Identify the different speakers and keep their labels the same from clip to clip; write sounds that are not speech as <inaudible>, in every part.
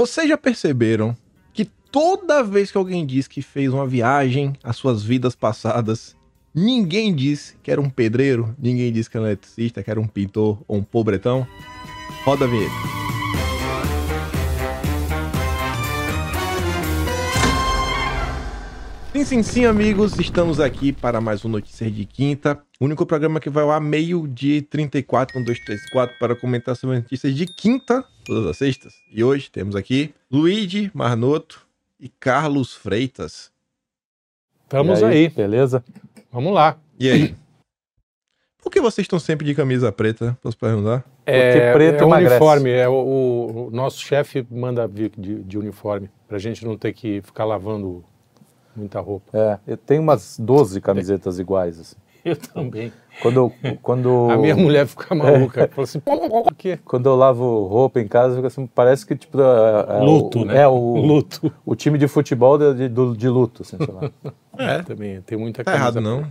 Speaker 1: Vocês já perceberam que toda vez que alguém diz que fez uma viagem às suas vidas passadas, ninguém diz que era um pedreiro, ninguém diz que era um eletricista, que era um pintor ou um pobretão? Roda a vinheta. Sim, sim, sim, amigos, estamos aqui para mais um Notícias de Quinta, o único programa que vai ao meio-dia e 34, 1, 2, 3, 4, para comentar sobre notícias de quinta, todas as sextas. E hoje temos aqui Luigi Marnoto e Carlos Freitas.
Speaker 2: Estamos
Speaker 3: E
Speaker 2: aí,
Speaker 3: Beleza?
Speaker 2: vamos lá.
Speaker 1: E aí? Por que vocês estão sempre de camisa preta? Posso perguntar?
Speaker 2: É,
Speaker 3: preto
Speaker 2: é o
Speaker 3: emagrece.
Speaker 2: uniforme, é o, o- nosso chefe manda vir de, de uniforme, pra gente não ter que ficar lavando muita roupa.
Speaker 3: É, eu tenho umas 12 camisetas iguais. assim.
Speaker 2: Eu também.
Speaker 3: Quando, quando,
Speaker 2: A minha mulher fica maluca, fala assim, por quê?
Speaker 3: quando eu lavo roupa em casa, fica assim, parece que tipo. É, é
Speaker 2: Luto,
Speaker 3: o,
Speaker 2: né?
Speaker 3: É o, <laughs>
Speaker 2: Luto.
Speaker 3: o time de futebol de, de, de luto, assim, sei lá. <laughs>
Speaker 1: É,
Speaker 2: Também tem muita
Speaker 1: tá
Speaker 2: camisa
Speaker 1: errado não.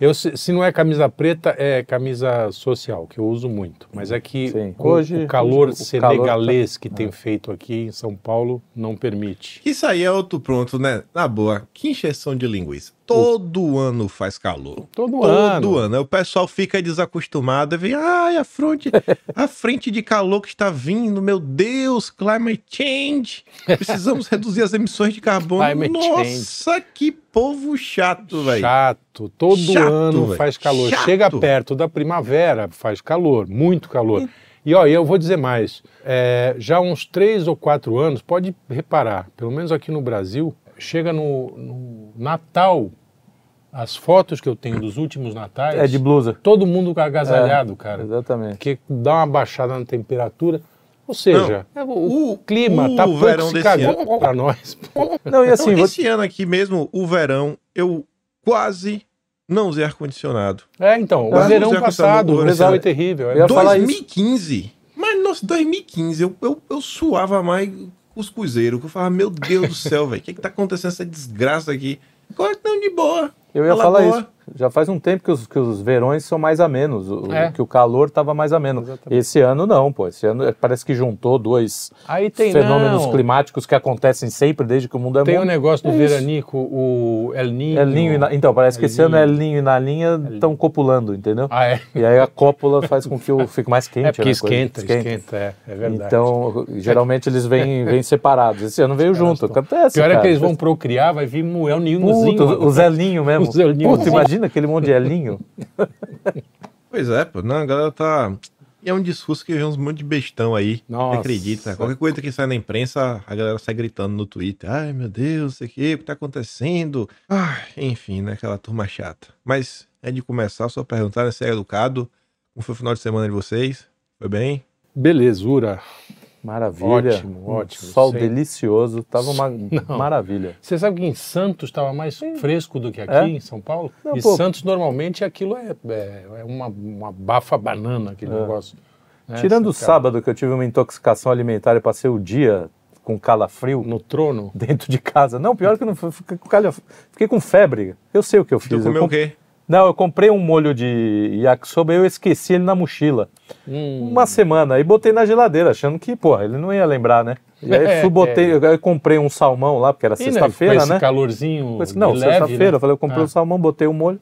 Speaker 2: Eu, se, se não é camisa preta, é camisa social, que eu uso muito. Mas é que
Speaker 3: Sim. Hoje-
Speaker 2: o calor
Speaker 3: hoje o calor
Speaker 2: senegalês
Speaker 3: tá-
Speaker 2: que tem feito aqui em São Paulo não permite.
Speaker 1: Isso aí é outro pronto, né? Na boa, que encheção de linguiça. Todo ano faz calor.
Speaker 2: Todo,
Speaker 1: Todo
Speaker 2: ano.
Speaker 1: ano. O pessoal fica desacostumado e vem, ai, a frente, a frente de calor que está vindo, meu Deus, climate change. Precisamos <laughs> reduzir as emissões de carbono.
Speaker 2: Climate
Speaker 1: Nossa, que povo chato, velho.
Speaker 2: Chato, todo
Speaker 1: Chato,
Speaker 2: ano
Speaker 1: velho.
Speaker 2: faz calor.
Speaker 1: Chato.
Speaker 2: Chega perto da primavera, faz calor, muito calor. E ó, eu vou dizer mais: é, já há uns três ou quatro anos, pode reparar, pelo menos aqui no Brasil, chega no, no Natal, as fotos que eu tenho dos últimos natais,
Speaker 3: É de blusa.
Speaker 2: todo mundo agasalhado, cara.
Speaker 3: Exatamente.
Speaker 2: Porque dá uma baixada na temperatura. Ou seja, é, o,
Speaker 1: o-
Speaker 2: clima
Speaker 1: o
Speaker 2: tá pouco
Speaker 1: verão
Speaker 2: se
Speaker 1: desse
Speaker 2: cagando pra nós. <laughs>
Speaker 3: Não, e assim,
Speaker 1: Então,
Speaker 3: vou-
Speaker 1: esse ano aqui mesmo, o verão, eu quase não usei ar-condicionado.
Speaker 2: É, então, o verão passado, o verão foi terrível. é.
Speaker 3: Eu ia falar isso.
Speaker 1: 2015. Mas, nossa, 2015, eu, eu, eu suava mais os cuzeiros. Que eu falava, meu Deus do céu, velho, o que que tá acontecendo essa desgraça aqui? Agora estão de boa.
Speaker 3: Eu ia
Speaker 1: Fala
Speaker 3: falar isso. Já faz um tempo que os, que os verões são mais amenos, o-
Speaker 2: É.
Speaker 3: que o calor estava mais ameno.
Speaker 2: Exatamente.
Speaker 3: Esse ano não, pô. Esse ano é, parece que juntou dois
Speaker 2: tem
Speaker 3: fenômenos
Speaker 2: não,
Speaker 3: climáticos que acontecem sempre desde que o mundo é
Speaker 2: Tem o
Speaker 3: mundo.
Speaker 2: negócio do
Speaker 3: É
Speaker 2: veranico, o El Ninho.
Speaker 3: El Ninho e na- Então, parece que
Speaker 2: El
Speaker 3: esse ano
Speaker 2: Ninho.
Speaker 3: El Ninho e Nalinha estão copulando, entendeu?
Speaker 2: Ah, é?
Speaker 3: E aí a cópula faz com que o fique mais quente.
Speaker 2: É porque
Speaker 3: né, coisa-
Speaker 2: esquenta, esquenta, é, é verdade.
Speaker 3: Então, geralmente eles vêm, <laughs> vêm separados. Esse ano veio junto. Acontece.
Speaker 2: Pior é
Speaker 3: cara.
Speaker 2: que eles vão procriar, vai vir um El Ninhozinho.
Speaker 3: Puta, o Zé Linho mesmo.
Speaker 2: O Zé Linho.
Speaker 3: Puta, imagina aquele monte de Elinho. <laughs>
Speaker 1: Pois é, pô. Não, a galera tá... E é um discurso que vem uns monte de bestão aí.
Speaker 2: Nossa.
Speaker 1: Não acredita. Qualquer coisa que sai na imprensa, a galera sai gritando no Twitter. Ai, meu Deus, não sei o que, o que tá acontecendo? Ai, enfim, né? Aquela turma chata. Mas é de começar, só perguntar, né? Se é educado. Como foi o final de semana de vocês? Foi bem?
Speaker 2: Belezura.
Speaker 3: Maravilha.
Speaker 2: Ótimo,
Speaker 3: Um
Speaker 2: ótimo,
Speaker 3: Sol
Speaker 2: sim.
Speaker 3: delicioso. Tava uma maravilha.
Speaker 2: Você sabe que em Santos estava mais fresco do que aqui
Speaker 3: É?
Speaker 2: em São Paulo?
Speaker 3: Não,
Speaker 2: e
Speaker 3: pô.
Speaker 2: Santos normalmente aquilo é, é, é uma, uma bafa banana, aquele
Speaker 3: É.
Speaker 2: negócio. né?
Speaker 3: Tirando o sábado que eu tive uma intoxicação alimentar e passei o dia com calafrio
Speaker 2: No trono. <laughs>
Speaker 3: dentro de casa. Não, pior que não. Fiquei com, calha- fiquei com febre. Eu sei o que eu
Speaker 1: Tu
Speaker 3: fiz. Eu
Speaker 1: comeu o
Speaker 3: comp-
Speaker 1: quê?
Speaker 3: Não, eu comprei um molho de yakisoba e eu esqueci ele na mochila.
Speaker 2: Hum.
Speaker 3: Uma semana. E botei na geladeira, achando que, pô, ele não ia lembrar, né? E aí <laughs>
Speaker 2: É,
Speaker 3: fui, botei, eu comprei um salmão lá, porque era
Speaker 2: E, né,
Speaker 3: sexta-feira,
Speaker 2: com esse
Speaker 3: né?
Speaker 2: calorzinho
Speaker 3: Mas, não, sexta-feira,
Speaker 2: né?
Speaker 3: eu falei, eu comprei
Speaker 2: Ah.
Speaker 3: um salmão, botei o molho.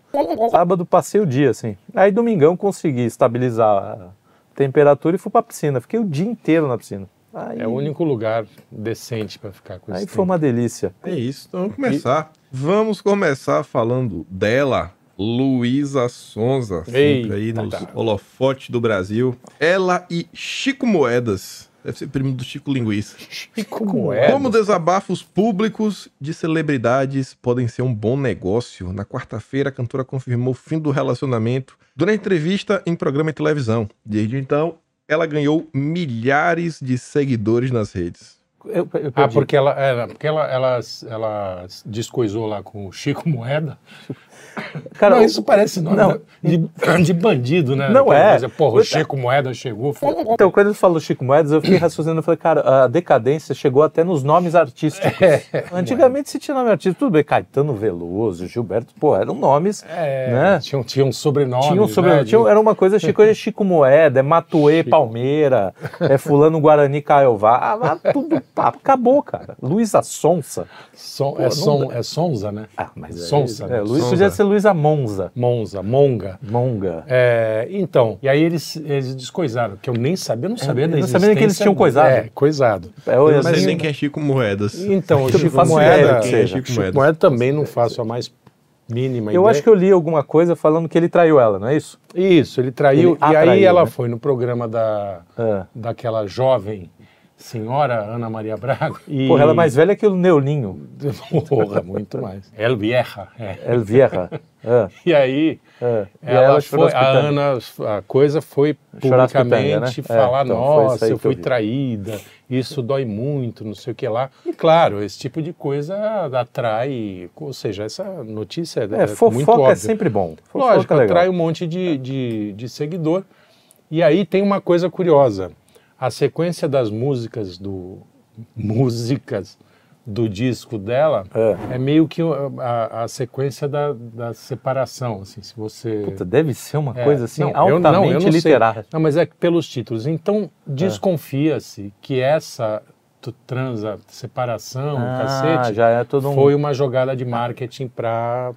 Speaker 3: Sábado passei o dia, assim. Aí domingão consegui estabilizar a temperatura e fui pra piscina. Fiquei o dia inteiro na piscina. Aí,
Speaker 2: É o único lugar decente para ficar com
Speaker 3: aí
Speaker 2: esse
Speaker 3: foi uma delícia.
Speaker 1: É isso, então vamos começar. Vamos começar falando dela, Luísa Sonza, sempre aí nos
Speaker 2: cara.
Speaker 1: holofotes do Brasil. Ela e Chico Moedas, deve ser primo do Chico Linguiça.
Speaker 2: Chico Moedas.
Speaker 1: Como desabafos públicos de celebridades podem ser um bom negócio, na quarta-feira a cantora confirmou o fim do relacionamento durante entrevista em programa de televisão. Desde então, ela ganhou milhares de seguidores nas redes.
Speaker 3: Eu, eu
Speaker 2: Ah, porque ela, era, porque ela, ela, ela descoisou lá com o Chico Moeda.
Speaker 3: Cara,
Speaker 2: não, isso parece nome
Speaker 3: não.
Speaker 2: de, de bandido, né?
Speaker 3: Não é.
Speaker 2: coisa, porra, o. Chico Moeda chegou.
Speaker 3: Então, quando ele falou Chico Moedas, eu fiquei raciocinando, eu falei, cara, a decadência chegou até nos nomes artísticos. Antigamente se tinha nome artístico, tudo bem, Caetano Veloso, Gilberto, pô, eram nomes,
Speaker 2: É,
Speaker 3: né?
Speaker 2: tinha, tinha um sobrenome.
Speaker 3: Tinha um sobre...
Speaker 2: né,
Speaker 3: tinha-
Speaker 2: de-
Speaker 3: era uma coisa Chico, é Chico Moeda, é Matuê
Speaker 2: Chico.
Speaker 3: Palmeira, é Fulano Guarani Caiová, ah, tudo <laughs> Pá, acabou, cara. Luísa Sonsa.
Speaker 2: Som,
Speaker 3: Pô,
Speaker 2: é,
Speaker 3: não
Speaker 2: som, é Sonza, né?
Speaker 3: Ah, mas é-
Speaker 2: Sonsa.
Speaker 3: É,
Speaker 2: né?
Speaker 3: Luiz
Speaker 1: Sonsa.
Speaker 3: podia ser Luísa Monza.
Speaker 2: Monza, Monga.
Speaker 3: Monga.
Speaker 2: É, então, e aí eles, eles descoisaram, que eu nem sabia, eu não sabia
Speaker 3: eu
Speaker 2: da
Speaker 3: não
Speaker 2: existência.
Speaker 3: sabia nem que eles tinham coisado.
Speaker 2: É, coisado.
Speaker 3: É,
Speaker 1: Eu
Speaker 3: o
Speaker 1: não sei nem quem é Chico Moedas. <laughs>
Speaker 2: Então, o
Speaker 3: Eu não
Speaker 2: Chico Moeda,
Speaker 1: é. Chico
Speaker 2: Chico
Speaker 1: Moedas?
Speaker 2: Moeda também não faço a mais mínima
Speaker 3: Eu
Speaker 2: ideia.
Speaker 3: acho que eu li alguma coisa falando que ele traiu ela, não é isso?
Speaker 2: Isso, ele traiu,
Speaker 3: Ele
Speaker 2: e aí
Speaker 3: atraiu,
Speaker 2: ela
Speaker 3: né?
Speaker 2: foi no programa da,
Speaker 3: É.
Speaker 2: daquela jovem senhora Ana Maria Braga. E...
Speaker 3: Porra, ela é mais velha que o Neulinho. <laughs>
Speaker 2: Porra, muito mais. El Vieja, é.
Speaker 3: El Vieja. É,
Speaker 2: E aí,
Speaker 3: é. E
Speaker 2: ela, foi, a. Ana, a coisa foi publicamente
Speaker 3: né?
Speaker 2: falar,
Speaker 3: É, então, foi isso
Speaker 2: nossa, eu
Speaker 3: eu
Speaker 2: fui
Speaker 3: vi."
Speaker 2: traída, isso dói muito, não sei o que lá. E claro, esse tipo de coisa atrai, ou seja, essa notícia é,
Speaker 3: É,
Speaker 2: muito
Speaker 3: fofoca
Speaker 2: óbvia.
Speaker 3: é sempre bom. Fofoca
Speaker 2: Lógico,
Speaker 3: é
Speaker 2: atrai um monte de, de, de seguidor. E aí tem uma coisa curiosa. A sequência das músicas do músicas do disco dela
Speaker 3: É.
Speaker 2: é, meio que a, a sequência da, da separação. Assim, se você
Speaker 3: Puta, deve ser uma
Speaker 2: É,
Speaker 3: coisa assim
Speaker 2: não, eu-
Speaker 3: altamente
Speaker 2: não, eu não sei.
Speaker 3: literária.
Speaker 2: Não, mas é pelos títulos. Então, desconfia-se que essa transa, separação,
Speaker 3: Ah,
Speaker 2: cacete,
Speaker 3: já é todo um...
Speaker 2: foi uma jogada de marketing para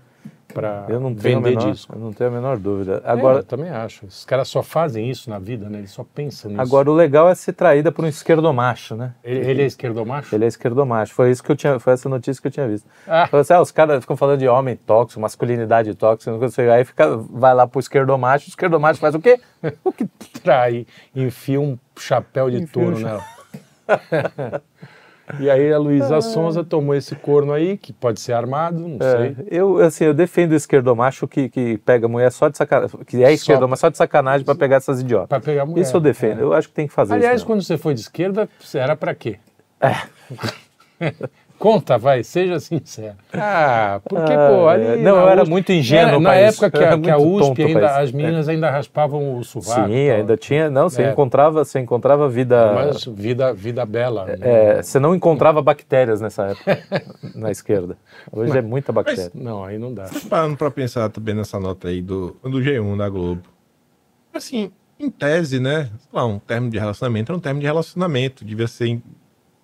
Speaker 2: para
Speaker 3: eu não tenho a
Speaker 2: vender
Speaker 3: menor,
Speaker 2: disco.
Speaker 3: Eu não tenho a menor dúvida.
Speaker 2: Agora,
Speaker 3: Agora,
Speaker 2: eu também acho. Os caras só fazem isso na vida, né? Eles só pensam nisso.
Speaker 3: agora o legal é ser traída por um esquerdomacho, né?
Speaker 2: ele, ele é esquerdomacho?
Speaker 3: Ele é esquerdomacho. Foi isso que eu tinha, foi essa notícia que eu tinha visto.
Speaker 2: Ah.
Speaker 3: Assim, ah, os caras ficam falando de homem tóxico, masculinidade tóxica, não sei, aí fica, vai lá pro esquerdomacho, o esquerdomacho faz o quê? <laughs>
Speaker 2: O que trai, enfia um chapéu de
Speaker 3: Enfia
Speaker 2: touro
Speaker 3: um
Speaker 2: nela. <laughs> e aí a Luísa Sonza tomou esse corno aí, que pode ser armado, não
Speaker 3: É,
Speaker 2: sei.
Speaker 3: eu, assim, eu defendo o esquerdomacho que, que pega mulher só de sacanagem, que é esquerdomacho só de sacanagem pra pegar essas idiotas.
Speaker 2: Pra pegar mulher.
Speaker 3: Isso eu defendo,
Speaker 2: É.
Speaker 3: eu acho que tem que fazer
Speaker 2: Aliás,
Speaker 3: isso.
Speaker 2: quando você foi de esquerda, era pra quê? <laughs> Conta, vai, seja sincero. Ah, porque,
Speaker 3: Ah,
Speaker 2: pô, ali.
Speaker 3: é. Não,
Speaker 2: na
Speaker 3: eu era
Speaker 2: USP
Speaker 3: muito ingênuo
Speaker 2: era, Na
Speaker 3: pra isso.
Speaker 2: época que a,
Speaker 3: era
Speaker 2: que a USP, ainda,
Speaker 3: isso.
Speaker 2: as meninas ainda raspavam o sovaco.
Speaker 3: Sim,
Speaker 2: tal.
Speaker 3: ainda tinha, não, você
Speaker 2: É.
Speaker 3: encontrava, você encontrava vida,
Speaker 2: Mas vida, vida bela. né?
Speaker 3: é, você não encontrava bactérias nessa época, <laughs> na esquerda. Hoje é muita bactéria.
Speaker 2: Não, aí não dá.
Speaker 1: Parando pra pensar também nessa nota aí do, do G1 da Globo. Assim, em tese, né? Sei lá, um término de relacionamento é um término de relacionamento. Devia ser,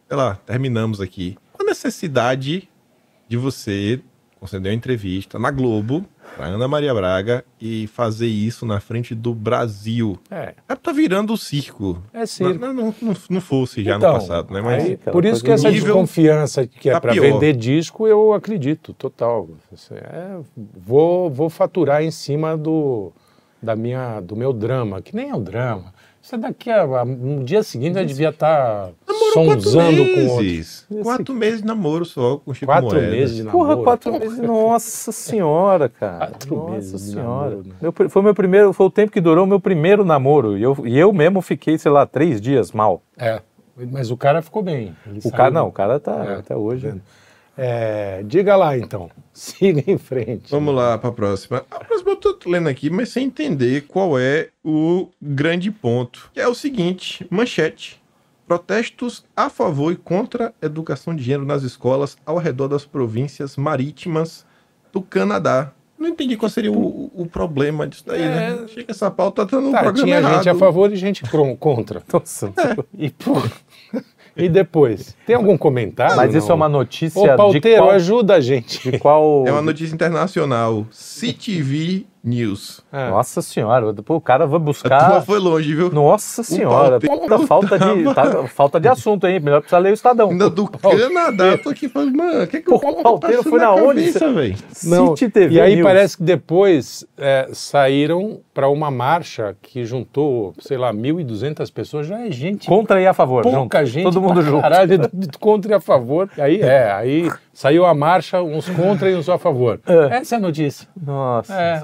Speaker 1: sei lá, terminamos aqui. A necessidade de você conceder uma entrevista na Globo pra Ana Maria Braga e fazer isso na frente do Brasil?
Speaker 2: É,
Speaker 1: É, tá virando o circo.
Speaker 2: é circo.
Speaker 1: Não, não, não, não fosse já
Speaker 2: Então,
Speaker 1: no passado, né? Mas
Speaker 2: Aí,
Speaker 3: aquela
Speaker 2: por isso
Speaker 3: coisa
Speaker 2: que essa desconfiança que é
Speaker 1: tá
Speaker 2: para
Speaker 1: pior.
Speaker 2: vender disco, eu acredito, total. É, vou, vou faturar em cima do, da minha, do meu drama, que nem é um drama. Isso é daqui a, a- no dia seguinte eu devia estar
Speaker 1: quatro
Speaker 2: sonzando com outro.
Speaker 1: meses. Quatro meses de namoro só com o Chico
Speaker 2: Quatro
Speaker 1: Moedas.
Speaker 2: meses de namoro.
Speaker 3: Porra, quatro meses. Nossa senhora, cara.
Speaker 2: Quatro
Speaker 3: Nossa
Speaker 2: meses de
Speaker 3: senhora.
Speaker 2: namoro, né?
Speaker 3: Meu foi meu primeiro, foi o tempo que durou o meu primeiro namoro. E eu, e eu mesmo fiquei, sei lá, três dias mal.
Speaker 2: É, mas o cara ficou bem. Ele
Speaker 3: O
Speaker 2: saiu-
Speaker 3: cara não, o cara tá
Speaker 2: É,
Speaker 3: até hoje.
Speaker 2: vendo? É, diga lá então, <laughs> siga em frente.
Speaker 1: Vamos lá para a próxima. A próxima eu tô lendo aqui, mas sem entender qual é o grande ponto. Que é o seguinte: manchete. Protestos a favor e contra a educação de gênero nas escolas ao redor das províncias marítimas do Canadá. Não entendi qual seria o, o problema disso daí, né? Achei que essa pauta tá no
Speaker 2: Tá,
Speaker 1: programa
Speaker 2: tinha
Speaker 1: errado.
Speaker 2: gente a favor e gente contra. <laughs>
Speaker 3: Nossa.
Speaker 2: E, pô, e depois? Tem algum comentário?
Speaker 3: Mas isso
Speaker 2: não?
Speaker 3: é uma notícia
Speaker 2: Ô,
Speaker 3: de
Speaker 2: Pauteiro,
Speaker 3: qual,
Speaker 2: ajuda a gente.
Speaker 3: de qual...
Speaker 1: É uma notícia internacional. CTV News.
Speaker 2: Ah,
Speaker 3: Nossa senhora, pô, o cara vai
Speaker 1: A turma
Speaker 3: buscar...
Speaker 1: foi longe, viu?
Speaker 3: Nossa senhora, puta, falta, de, tá- falta de assunto aí. Melhor precisar ler o Estadão.
Speaker 1: Ainda do Canadá. Eu tô aqui falando, mano, o que, que
Speaker 3: Pô,
Speaker 1: o cara
Speaker 3: o Pauteiro
Speaker 1: passando
Speaker 3: foi na onde,
Speaker 1: cabeça, velho?
Speaker 2: Não,
Speaker 3: City TV
Speaker 2: e aí
Speaker 3: News.
Speaker 2: parece que depois é, saíram para uma marcha que juntou, sei lá, 1.200 pessoas. Já é gente,
Speaker 3: Contra e a favor,
Speaker 2: pouca
Speaker 3: junto.
Speaker 2: gente.
Speaker 3: Todo mundo junto.
Speaker 2: Caralho, <laughs> contra e a favor. E aí, é, aí saiu a marcha, uns contra e uns a favor. <laughs>
Speaker 3: É.
Speaker 2: Essa é a notícia.
Speaker 3: Nossa
Speaker 2: É,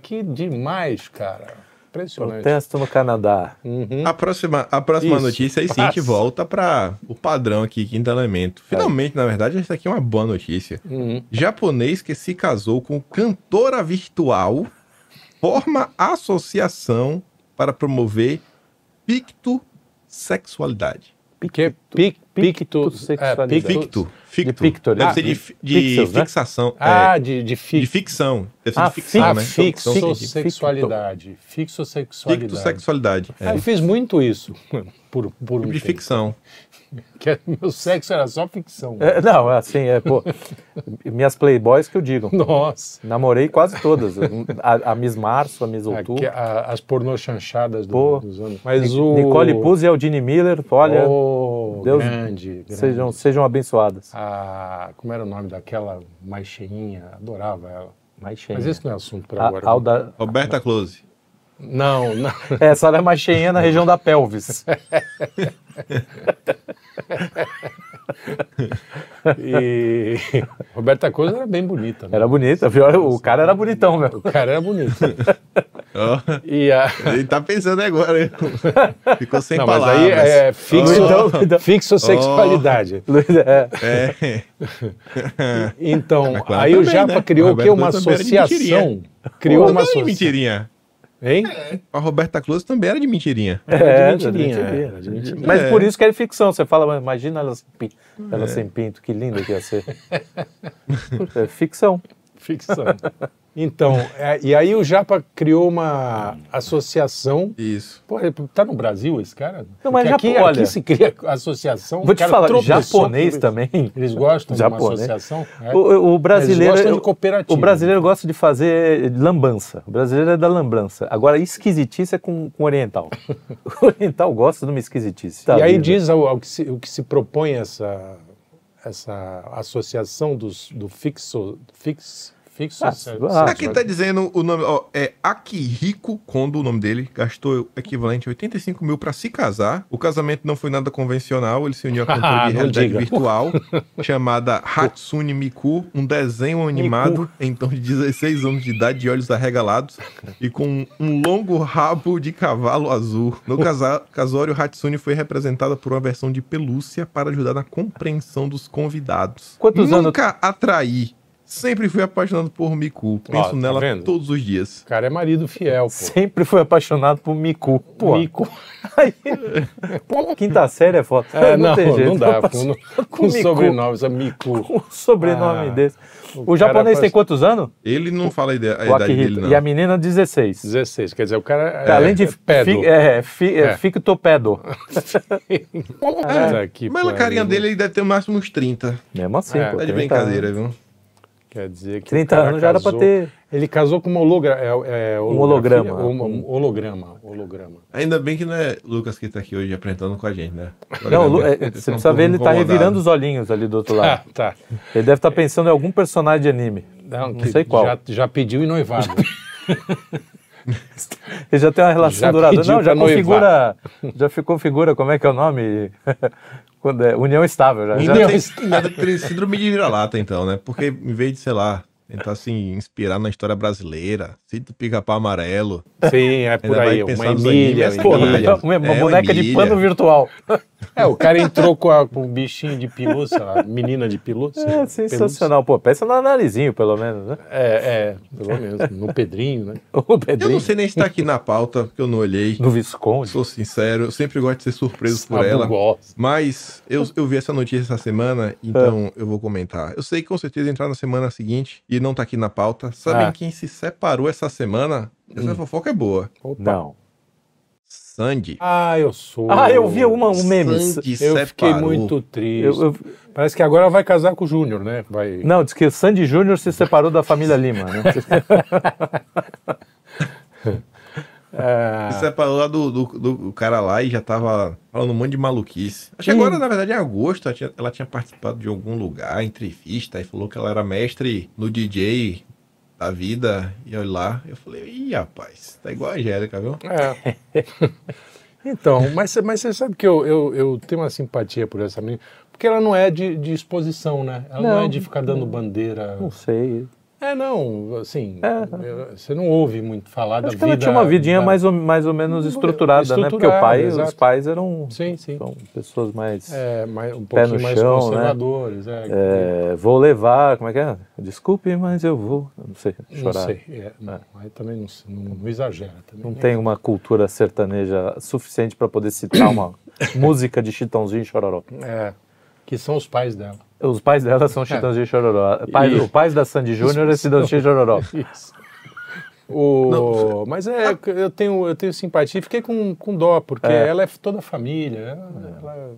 Speaker 2: que demais, cara. Impressionante.
Speaker 3: Protesto no Canadá.
Speaker 2: Uhum.
Speaker 1: A próxima, a próxima
Speaker 2: Isso.
Speaker 1: notícia aí sim a gente volta para o padrão aqui, quinto elemento. Finalmente, na verdade, essa aqui é uma boa notícia.
Speaker 2: Uhum.
Speaker 1: Japonês que se casou com cantora virtual forma associação para promover pictosexualidade.
Speaker 2: Que, pic, Picto-
Speaker 3: Pictossexualidade.
Speaker 2: é, picto-
Speaker 1: Deve
Speaker 3: ah,
Speaker 1: ser de,
Speaker 3: de- pixels, né?
Speaker 1: fixação.
Speaker 2: Ah,
Speaker 1: é,
Speaker 2: de, de, fi,
Speaker 1: de ficção. Deve ser
Speaker 3: Ah,
Speaker 1: de ficção,
Speaker 3: fi-
Speaker 1: né?
Speaker 2: fixo,
Speaker 1: Ficção.
Speaker 2: sexualidade. Fixo sexualidade.
Speaker 1: Fictosexualidade. É.
Speaker 2: Ah, eu fiz muito isso <laughs> por, por um
Speaker 1: De
Speaker 2: tempo.
Speaker 1: ficção. <laughs>
Speaker 2: Que meu sexo era só ficção.
Speaker 3: É, não, assim, é, pô. minhas playboys que eu digo.
Speaker 2: Nossa.
Speaker 3: Namorei quase todas. A, a Miss Março, a Miss Outu.
Speaker 2: Aqui, a- as pornô chanchadas do-
Speaker 3: Pô.
Speaker 2: dos anos. Mas o...
Speaker 3: Nicole Puzzi e Aldine Miller, olha,
Speaker 2: Oh,
Speaker 3: Deus-
Speaker 2: grande, grande.
Speaker 3: sejam, sejam abençoadas.
Speaker 2: A, como era o nome daquela mais cheinha? Adorava ela.
Speaker 3: Mais cheia.
Speaker 2: Mas esse não é assunto para agora.
Speaker 3: Alda-
Speaker 1: Roberta Close.
Speaker 2: Não, não.
Speaker 3: Essa ela é mais cheinha na região da pelvis. <laughs>
Speaker 2: E Roberta Coisa era bem bonita. Né?
Speaker 3: Era bonita, viu? o cara era bonitão, meu.
Speaker 2: O cara era bonito.
Speaker 1: Ó,
Speaker 2: E a...
Speaker 1: ele tá pensando agora. hein? Ficou sem
Speaker 2: Não, mas
Speaker 1: palavras.
Speaker 2: aí é fixo,
Speaker 3: Então, então-
Speaker 2: fixo sexualidade.
Speaker 3: Luiz, é,
Speaker 1: É.
Speaker 2: Então,
Speaker 1: Mas claro,
Speaker 2: aí o Japa
Speaker 1: né?
Speaker 2: criou o quê? Uma associação. Criou uma associação.
Speaker 1: mentirinha.
Speaker 2: Hein?
Speaker 1: A Roberta Close também era de mentirinha.
Speaker 2: Era de
Speaker 3: é,
Speaker 2: mentirinha,
Speaker 3: mentirinha.
Speaker 2: era de mentirinha.
Speaker 3: Mas
Speaker 1: É.
Speaker 3: por isso que é ficção. Você fala, imagina ela, sem pi- ela sem pinto, que linda que ia ser. É ficção. <laughs>
Speaker 2: Ficção. Então, é, e aí o Japa criou uma associação.
Speaker 1: Isso.
Speaker 2: Pô, ele tá no Brasil esse cara?
Speaker 3: Não, mas
Speaker 2: Porque aqui,
Speaker 3: olha-
Speaker 2: aqui se cria associação.
Speaker 3: Vou te falar, japonês também.
Speaker 2: Eles gostam de uma
Speaker 3: Japonês.
Speaker 2: associação? É.
Speaker 3: O, o- brasileiro,
Speaker 2: Eles gostam de cooperativa.
Speaker 3: o brasileiro gosta de fazer lambança. O brasileiro é da lambança. Agora, esquisitice é com, com oriental. <laughs> o oriental gosta de uma esquisitice. Tá
Speaker 2: e aí
Speaker 3: vida.
Speaker 2: diz ao, ao que se, o que se propõe essa, essa associação dos, do fixo. Fix, fixo
Speaker 3: Ah, ah,
Speaker 1: Aqui tá dizendo o nome, ó, é Akihiko Kondo, o nome dele, gastou o equivalente a 85 mil pra se casar. O casamento não foi nada convencional, ele se uniu à <laughs> cantora
Speaker 2: Ah,
Speaker 1: de realidade
Speaker 2: diga.
Speaker 1: virtual, <laughs> chamada Hatsune Miku, um desenho animado em tom de 16 anos de idade, de olhos arregalados e com um longo rabo de cavalo azul. No casa- casório, Hatsune foi representada por uma versão de pelúcia para ajudar na compreensão dos convidados.
Speaker 3: Quantos anos-
Speaker 1: Nunca atraí. Sempre fui apaixonado por Miku. Penso
Speaker 2: tá
Speaker 1: nela
Speaker 2: vendo?
Speaker 1: todos os dias.
Speaker 2: O cara é marido fiel, pô.
Speaker 3: Sempre fui apaixonado por Miku. Pô,
Speaker 2: Mico. <laughs>
Speaker 3: Aí, quinta série é foda. <laughs>
Speaker 2: É, não,
Speaker 3: tem jeito.
Speaker 2: não dá. Com, com
Speaker 3: Miku.
Speaker 2: sobrenome, é Mico. <laughs>
Speaker 3: Com um sobrenome
Speaker 2: Ah,
Speaker 3: desse.
Speaker 2: o
Speaker 3: O, japonês tem quantos anos?
Speaker 1: Ele não fala a, ide- a idade dele, não.
Speaker 3: E a menina, 16.
Speaker 2: 16, quer dizer, o cara é,
Speaker 3: Além de
Speaker 2: é pedo.
Speaker 3: fi, é, fi, é.
Speaker 2: É.
Speaker 3: fictopedo.
Speaker 2: Puta que
Speaker 1: Mas a carinha dele ele deve ter no máximo uns 30.
Speaker 3: Mesmo assim,
Speaker 2: É,
Speaker 3: pô.
Speaker 1: Tá de
Speaker 3: 30
Speaker 1: brincadeira,
Speaker 3: anos.
Speaker 1: viu?
Speaker 2: Quer dizer que
Speaker 3: 30
Speaker 2: o cara
Speaker 3: anos já era pra
Speaker 2: casou-
Speaker 3: ter-
Speaker 2: Ele casou com uma hologra... é, é,
Speaker 3: holograma.
Speaker 2: holografia? Um, um holograma. Holograma.
Speaker 1: Ainda bem que não é Lucas que tá aqui hoje apresentando com a gente, né?
Speaker 3: Não, Lu- é, você
Speaker 1: tá um
Speaker 3: precisa ver, ele tá
Speaker 1: incomodado.
Speaker 3: revirando os olhinhos ali do outro lado.
Speaker 2: tá.
Speaker 3: Ele deve estar pensando em algum personagem de anime.
Speaker 2: Não,
Speaker 3: Não sei qual.
Speaker 2: Já, já pediu em noivado. <laughs>
Speaker 3: Ele já tem uma relação
Speaker 2: Já
Speaker 3: duradoura. Não, já configura. Já ficou configura, como é que é o nome? <laughs> Quando é, união estável. Já, já tem-
Speaker 1: ainda tem síndrome de vira-lata, então, né? Porque em vez de, sei lá, tentar se inspirar na história brasileira, sinto pica-pau amarelo.
Speaker 2: Sim, é por aí. Uma Emília.
Speaker 3: Pô,
Speaker 2: Emília.
Speaker 3: uma,
Speaker 1: É,
Speaker 3: boneca de
Speaker 1: Emília.
Speaker 3: pano virtual.
Speaker 2: É, o cara entrou com, a- com um bichinho de pelúcia, lá, menina de pelúcia.
Speaker 3: É sensacional. Pô, pensa no narizinho, pelo menos, né?
Speaker 2: É, é, pelo menos. No Pedrinho, né? <laughs>
Speaker 3: O
Speaker 1: Eu
Speaker 3: Pedrinho.
Speaker 1: não sei nem se tá aqui na pauta, porque eu não olhei.
Speaker 3: No Visconde.
Speaker 1: Sou sincero, eu sempre gosto de ser surpreso por
Speaker 2: Sabe,
Speaker 1: ela.
Speaker 2: eu gosto.
Speaker 1: Mas eu, eu vi essa notícia essa semana, então eu vou comentar. Eu sei que com certeza entrar na semana seguinte e não tá aqui na pauta. Sabem
Speaker 3: Ah.
Speaker 1: quem se separou essa semana? Essa fofoca é boa.
Speaker 2: Opa.
Speaker 3: Não.
Speaker 1: Sandy.
Speaker 2: Ah, eu sou.
Speaker 3: Ah, eu vi uma, um meme.
Speaker 1: Sandy
Speaker 2: Eu fiquei
Speaker 1: separou.
Speaker 2: muito triste.
Speaker 3: Eu- eu-
Speaker 2: Parece que agora vai casar com o Júnior, né? Vai...
Speaker 3: não, diz que o Sandy Júnior se separou da família Lima, né?
Speaker 2: Ah, <laughs>
Speaker 1: Se separou lá do, do, do cara lá e já tava falando um monte de maluquice. Acho que agora, na verdade, em agosto, ela tinha, ela tinha participado de algum lugar, entrevista, e falou que ela era mestre no DJ da vida. E olha lá, eu falei, ih, rapaz, tá igual a Angélica, viu?
Speaker 2: É. <laughs> Então, mas, mas você sabe que eu, eu, eu tenho uma simpatia por essa menina, porque ela não é de, de exposição, né? Ela não,
Speaker 3: Não.
Speaker 2: é de ficar dando bandeira.
Speaker 3: Não sei.
Speaker 2: É, não, assim,
Speaker 3: É.
Speaker 2: você não ouve muito falar da
Speaker 3: Acho que
Speaker 2: vida.
Speaker 3: ela tinha uma vidinha
Speaker 2: da-
Speaker 3: mais ou, mais ou menos estruturada, né? Porque o pai,
Speaker 2: Estruturada,
Speaker 3: os
Speaker 2: exato.
Speaker 3: pais eram
Speaker 2: Sim, sim.
Speaker 3: são pessoas mais.
Speaker 2: É, mais, um
Speaker 3: Pé no
Speaker 2: mais
Speaker 3: chão, né?
Speaker 2: conservadores. É,
Speaker 3: é, vou levar, como é que é? Desculpe, mas eu vou. Não sei,
Speaker 2: não
Speaker 3: chorar.
Speaker 2: sei. é, não, aí também não, não, não exagera. Também,
Speaker 3: Não
Speaker 2: né?
Speaker 3: tem uma cultura sertaneja suficiente para poder citar uma, <coughs> música de Chitãozinho e Chororó.
Speaker 2: É, que são os pais dela.
Speaker 3: Os pais dela são Chitãozinho e Chororó. Pai, O pai da Sandy Júnior é Chitãozinho e Chororó. <laughs>
Speaker 2: Isso. O... Mas é, eu tenho, eu tenho simpatia e fiquei com, com dó, porque
Speaker 3: É.
Speaker 2: ela é toda a família. Ela, ela-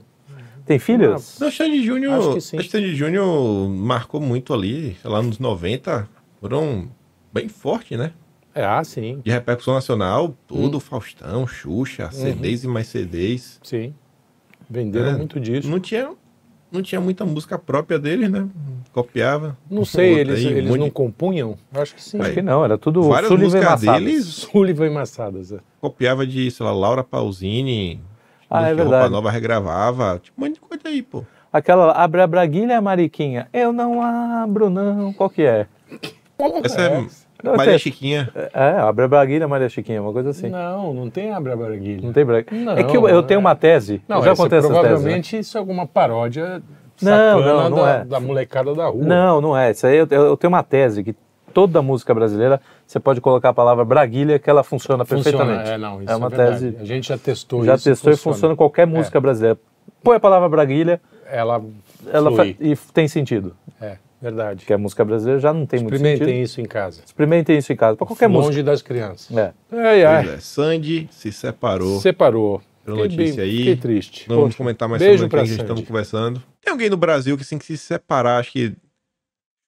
Speaker 3: Tem filhas?
Speaker 1: Não, Sandy
Speaker 2: Acho
Speaker 1: Júnior.
Speaker 2: que sim.
Speaker 1: acho que Sandy Júnior marcou muito ali, lá, nos 90. Foram bem forte, né?
Speaker 2: É, ah, sim,
Speaker 1: De repercussão nacional,
Speaker 2: Hum.
Speaker 1: tudo, Faustão, Xuxa, CDs e mais CDs.
Speaker 2: sim. Venderam
Speaker 1: É,
Speaker 2: muito disso.
Speaker 1: Não tinha, não tinha muita música própria deles, né? Copiava.
Speaker 2: Não sei, eles,
Speaker 1: aí, um
Speaker 2: eles
Speaker 1: monte
Speaker 2: não
Speaker 1: de-
Speaker 2: compunham? Acho que sim.
Speaker 3: Acho que não, era tudo
Speaker 1: Várias
Speaker 3: Sullivan
Speaker 1: músicas
Speaker 3: Massadas.
Speaker 1: deles
Speaker 2: Sullivan Massadas. é.
Speaker 1: copiava de, sei lá, Laura Pausini.
Speaker 3: Ah, é
Speaker 1: que Roupa
Speaker 3: verdade.
Speaker 1: Nova regravava. Tipo, um monte de coisa aí, pô.
Speaker 3: Aquela abre a braguilha, Mariquinha. Eu não abro, não. Qual que é?
Speaker 1: Essa é,
Speaker 3: Não,
Speaker 1: Maria
Speaker 3: tem-
Speaker 1: Chiquinha.
Speaker 3: É, abre a braguilha, Maria Chiquinha, uma coisa assim.
Speaker 2: Não, não tem Abra Braguilha.
Speaker 3: Não tem braguilha.
Speaker 2: Não,
Speaker 3: é que eu, eu tenho uma tese.
Speaker 2: Não,
Speaker 3: eu já contei essa tese. né?
Speaker 2: provavelmente isso é alguma paródia
Speaker 3: Não,
Speaker 2: sacana
Speaker 3: não, não
Speaker 2: da,
Speaker 3: é.
Speaker 2: da molecada da rua.
Speaker 3: Não, não é. Isso aí eu, eu tenho uma tese que toda música brasileira você pode colocar a palavra braguilha que ela funciona,
Speaker 2: Funciona,
Speaker 3: perfeitamente.
Speaker 2: É, não, isso
Speaker 3: É uma
Speaker 2: verdade.
Speaker 3: tese-
Speaker 2: A gente já testou
Speaker 3: Já
Speaker 2: isso.
Speaker 3: testou e funciona em qualquer música brasileira. Põe a palavra braguilha,
Speaker 2: Ela,
Speaker 3: ela
Speaker 2: flui.
Speaker 3: fa- e tem sentido.
Speaker 2: É, verdade.
Speaker 3: Porque a música brasileira já não tem muito
Speaker 2: Experimentem
Speaker 3: sentido.
Speaker 2: isso em casa.
Speaker 3: Experimentem isso em casa, para qualquer música.
Speaker 2: Longe das crianças.
Speaker 3: É.
Speaker 2: Ai, ai.
Speaker 1: Pois é, Sandy se separou.
Speaker 2: Separou.
Speaker 1: Pela
Speaker 2: Fiquei,
Speaker 1: notícia
Speaker 2: bem-
Speaker 1: aí.
Speaker 2: fiquei triste.
Speaker 1: Não vamos
Speaker 2: Poxa,
Speaker 1: comentar mais
Speaker 2: beijo
Speaker 1: sobre o que a gente estamos conversando. Tem alguém no Brasil que assim que se separar, acho que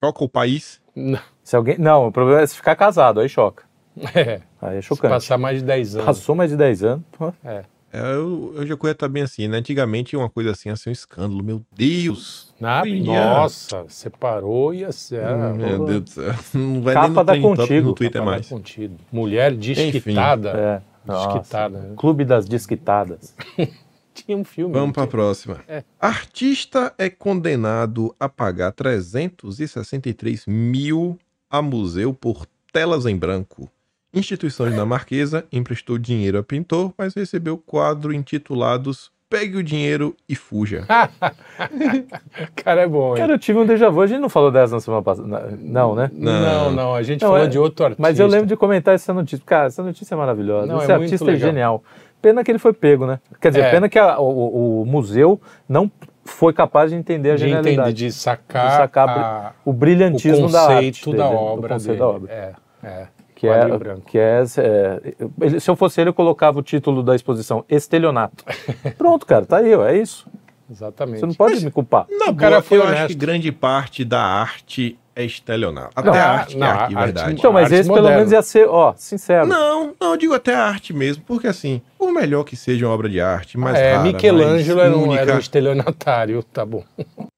Speaker 1: choca o país.
Speaker 2: Não,
Speaker 3: Se alguém... Não, o problema é se ficar casado, aí choca. <laughs>
Speaker 2: É,
Speaker 3: Aí é
Speaker 2: se
Speaker 3: chocante.
Speaker 2: passar mais de 10 anos.
Speaker 3: Passou mais de 10 anos.
Speaker 2: É.
Speaker 1: É, eu, eu já conheço também assim, né? Antigamente uma coisa assim, assim, um escândalo. Meu Deus! Dia-
Speaker 2: nossa, separou e ia ser.
Speaker 1: Hum, Meu Deus do céu. <laughs> Não vai
Speaker 3: Capa
Speaker 1: nem no
Speaker 3: da Contigo.
Speaker 1: no Twitter
Speaker 2: Fala
Speaker 1: mais.
Speaker 2: contido. Mulher desquitada.
Speaker 3: É.
Speaker 2: Desquitada. né?
Speaker 3: Clube das Desquitadas. <laughs>
Speaker 2: Tinha um filme.
Speaker 1: Vamos para a próxima.
Speaker 2: É.
Speaker 1: Artista é condenado a pagar 363 mil a museu por telas em branco. Instituição dinamarquesa emprestou dinheiro a pintor, mas recebeu quadro intitulados Pegue o dinheiro e fuja. <laughs>
Speaker 2: Cara, é bom, hein?
Speaker 3: Cara, eu tive um déjà vu. A gente não falou dessa na semana passada. Não, né?
Speaker 2: não, não, a gente
Speaker 3: Não,
Speaker 2: falou
Speaker 3: é-
Speaker 2: de outro artista.
Speaker 3: Mas eu lembro de comentar essa notícia. Cara, essa notícia é maravilhosa.
Speaker 2: Não,
Speaker 3: Esse
Speaker 2: é muito
Speaker 3: artista é genial. Pena que ele foi pego, né? Quer dizer,
Speaker 2: É.
Speaker 3: pena que a- o, o- o museu não foi capaz de entender a
Speaker 2: de
Speaker 3: genialidade.
Speaker 2: entender, de sacar,
Speaker 3: De sacar
Speaker 2: a-
Speaker 3: o
Speaker 2: o
Speaker 3: brilhantismo da arte.
Speaker 2: conceito da
Speaker 3: dele, né?
Speaker 2: obra
Speaker 3: o conceito
Speaker 2: dele.
Speaker 3: da obra.
Speaker 2: É, é.
Speaker 3: Que é,
Speaker 2: branco.
Speaker 3: que é, é, ele- se eu fosse ele, eu colocava o título da exposição Estelionato. <laughs> Pronto, cara, tá aí, ó, é isso.
Speaker 2: Exatamente.
Speaker 3: Você não pode me culpar.
Speaker 1: Na
Speaker 2: O cara
Speaker 1: boa,
Speaker 2: foi
Speaker 1: eu acho
Speaker 2: honesto.
Speaker 1: que grande parte da arte é estelionato. Até
Speaker 3: Não,
Speaker 1: a arte
Speaker 2: não,
Speaker 1: é arte verdade.
Speaker 3: Então, mas esse pelo menos ia ser, ó, sincero.
Speaker 1: Não, não, eu digo até a arte mesmo, porque assim, por melhor que seja uma obra de arte, mais
Speaker 2: é,
Speaker 1: rara,
Speaker 2: Michelangelo
Speaker 1: mais
Speaker 2: era um,
Speaker 1: única.
Speaker 2: era um estelionatário, tá bom.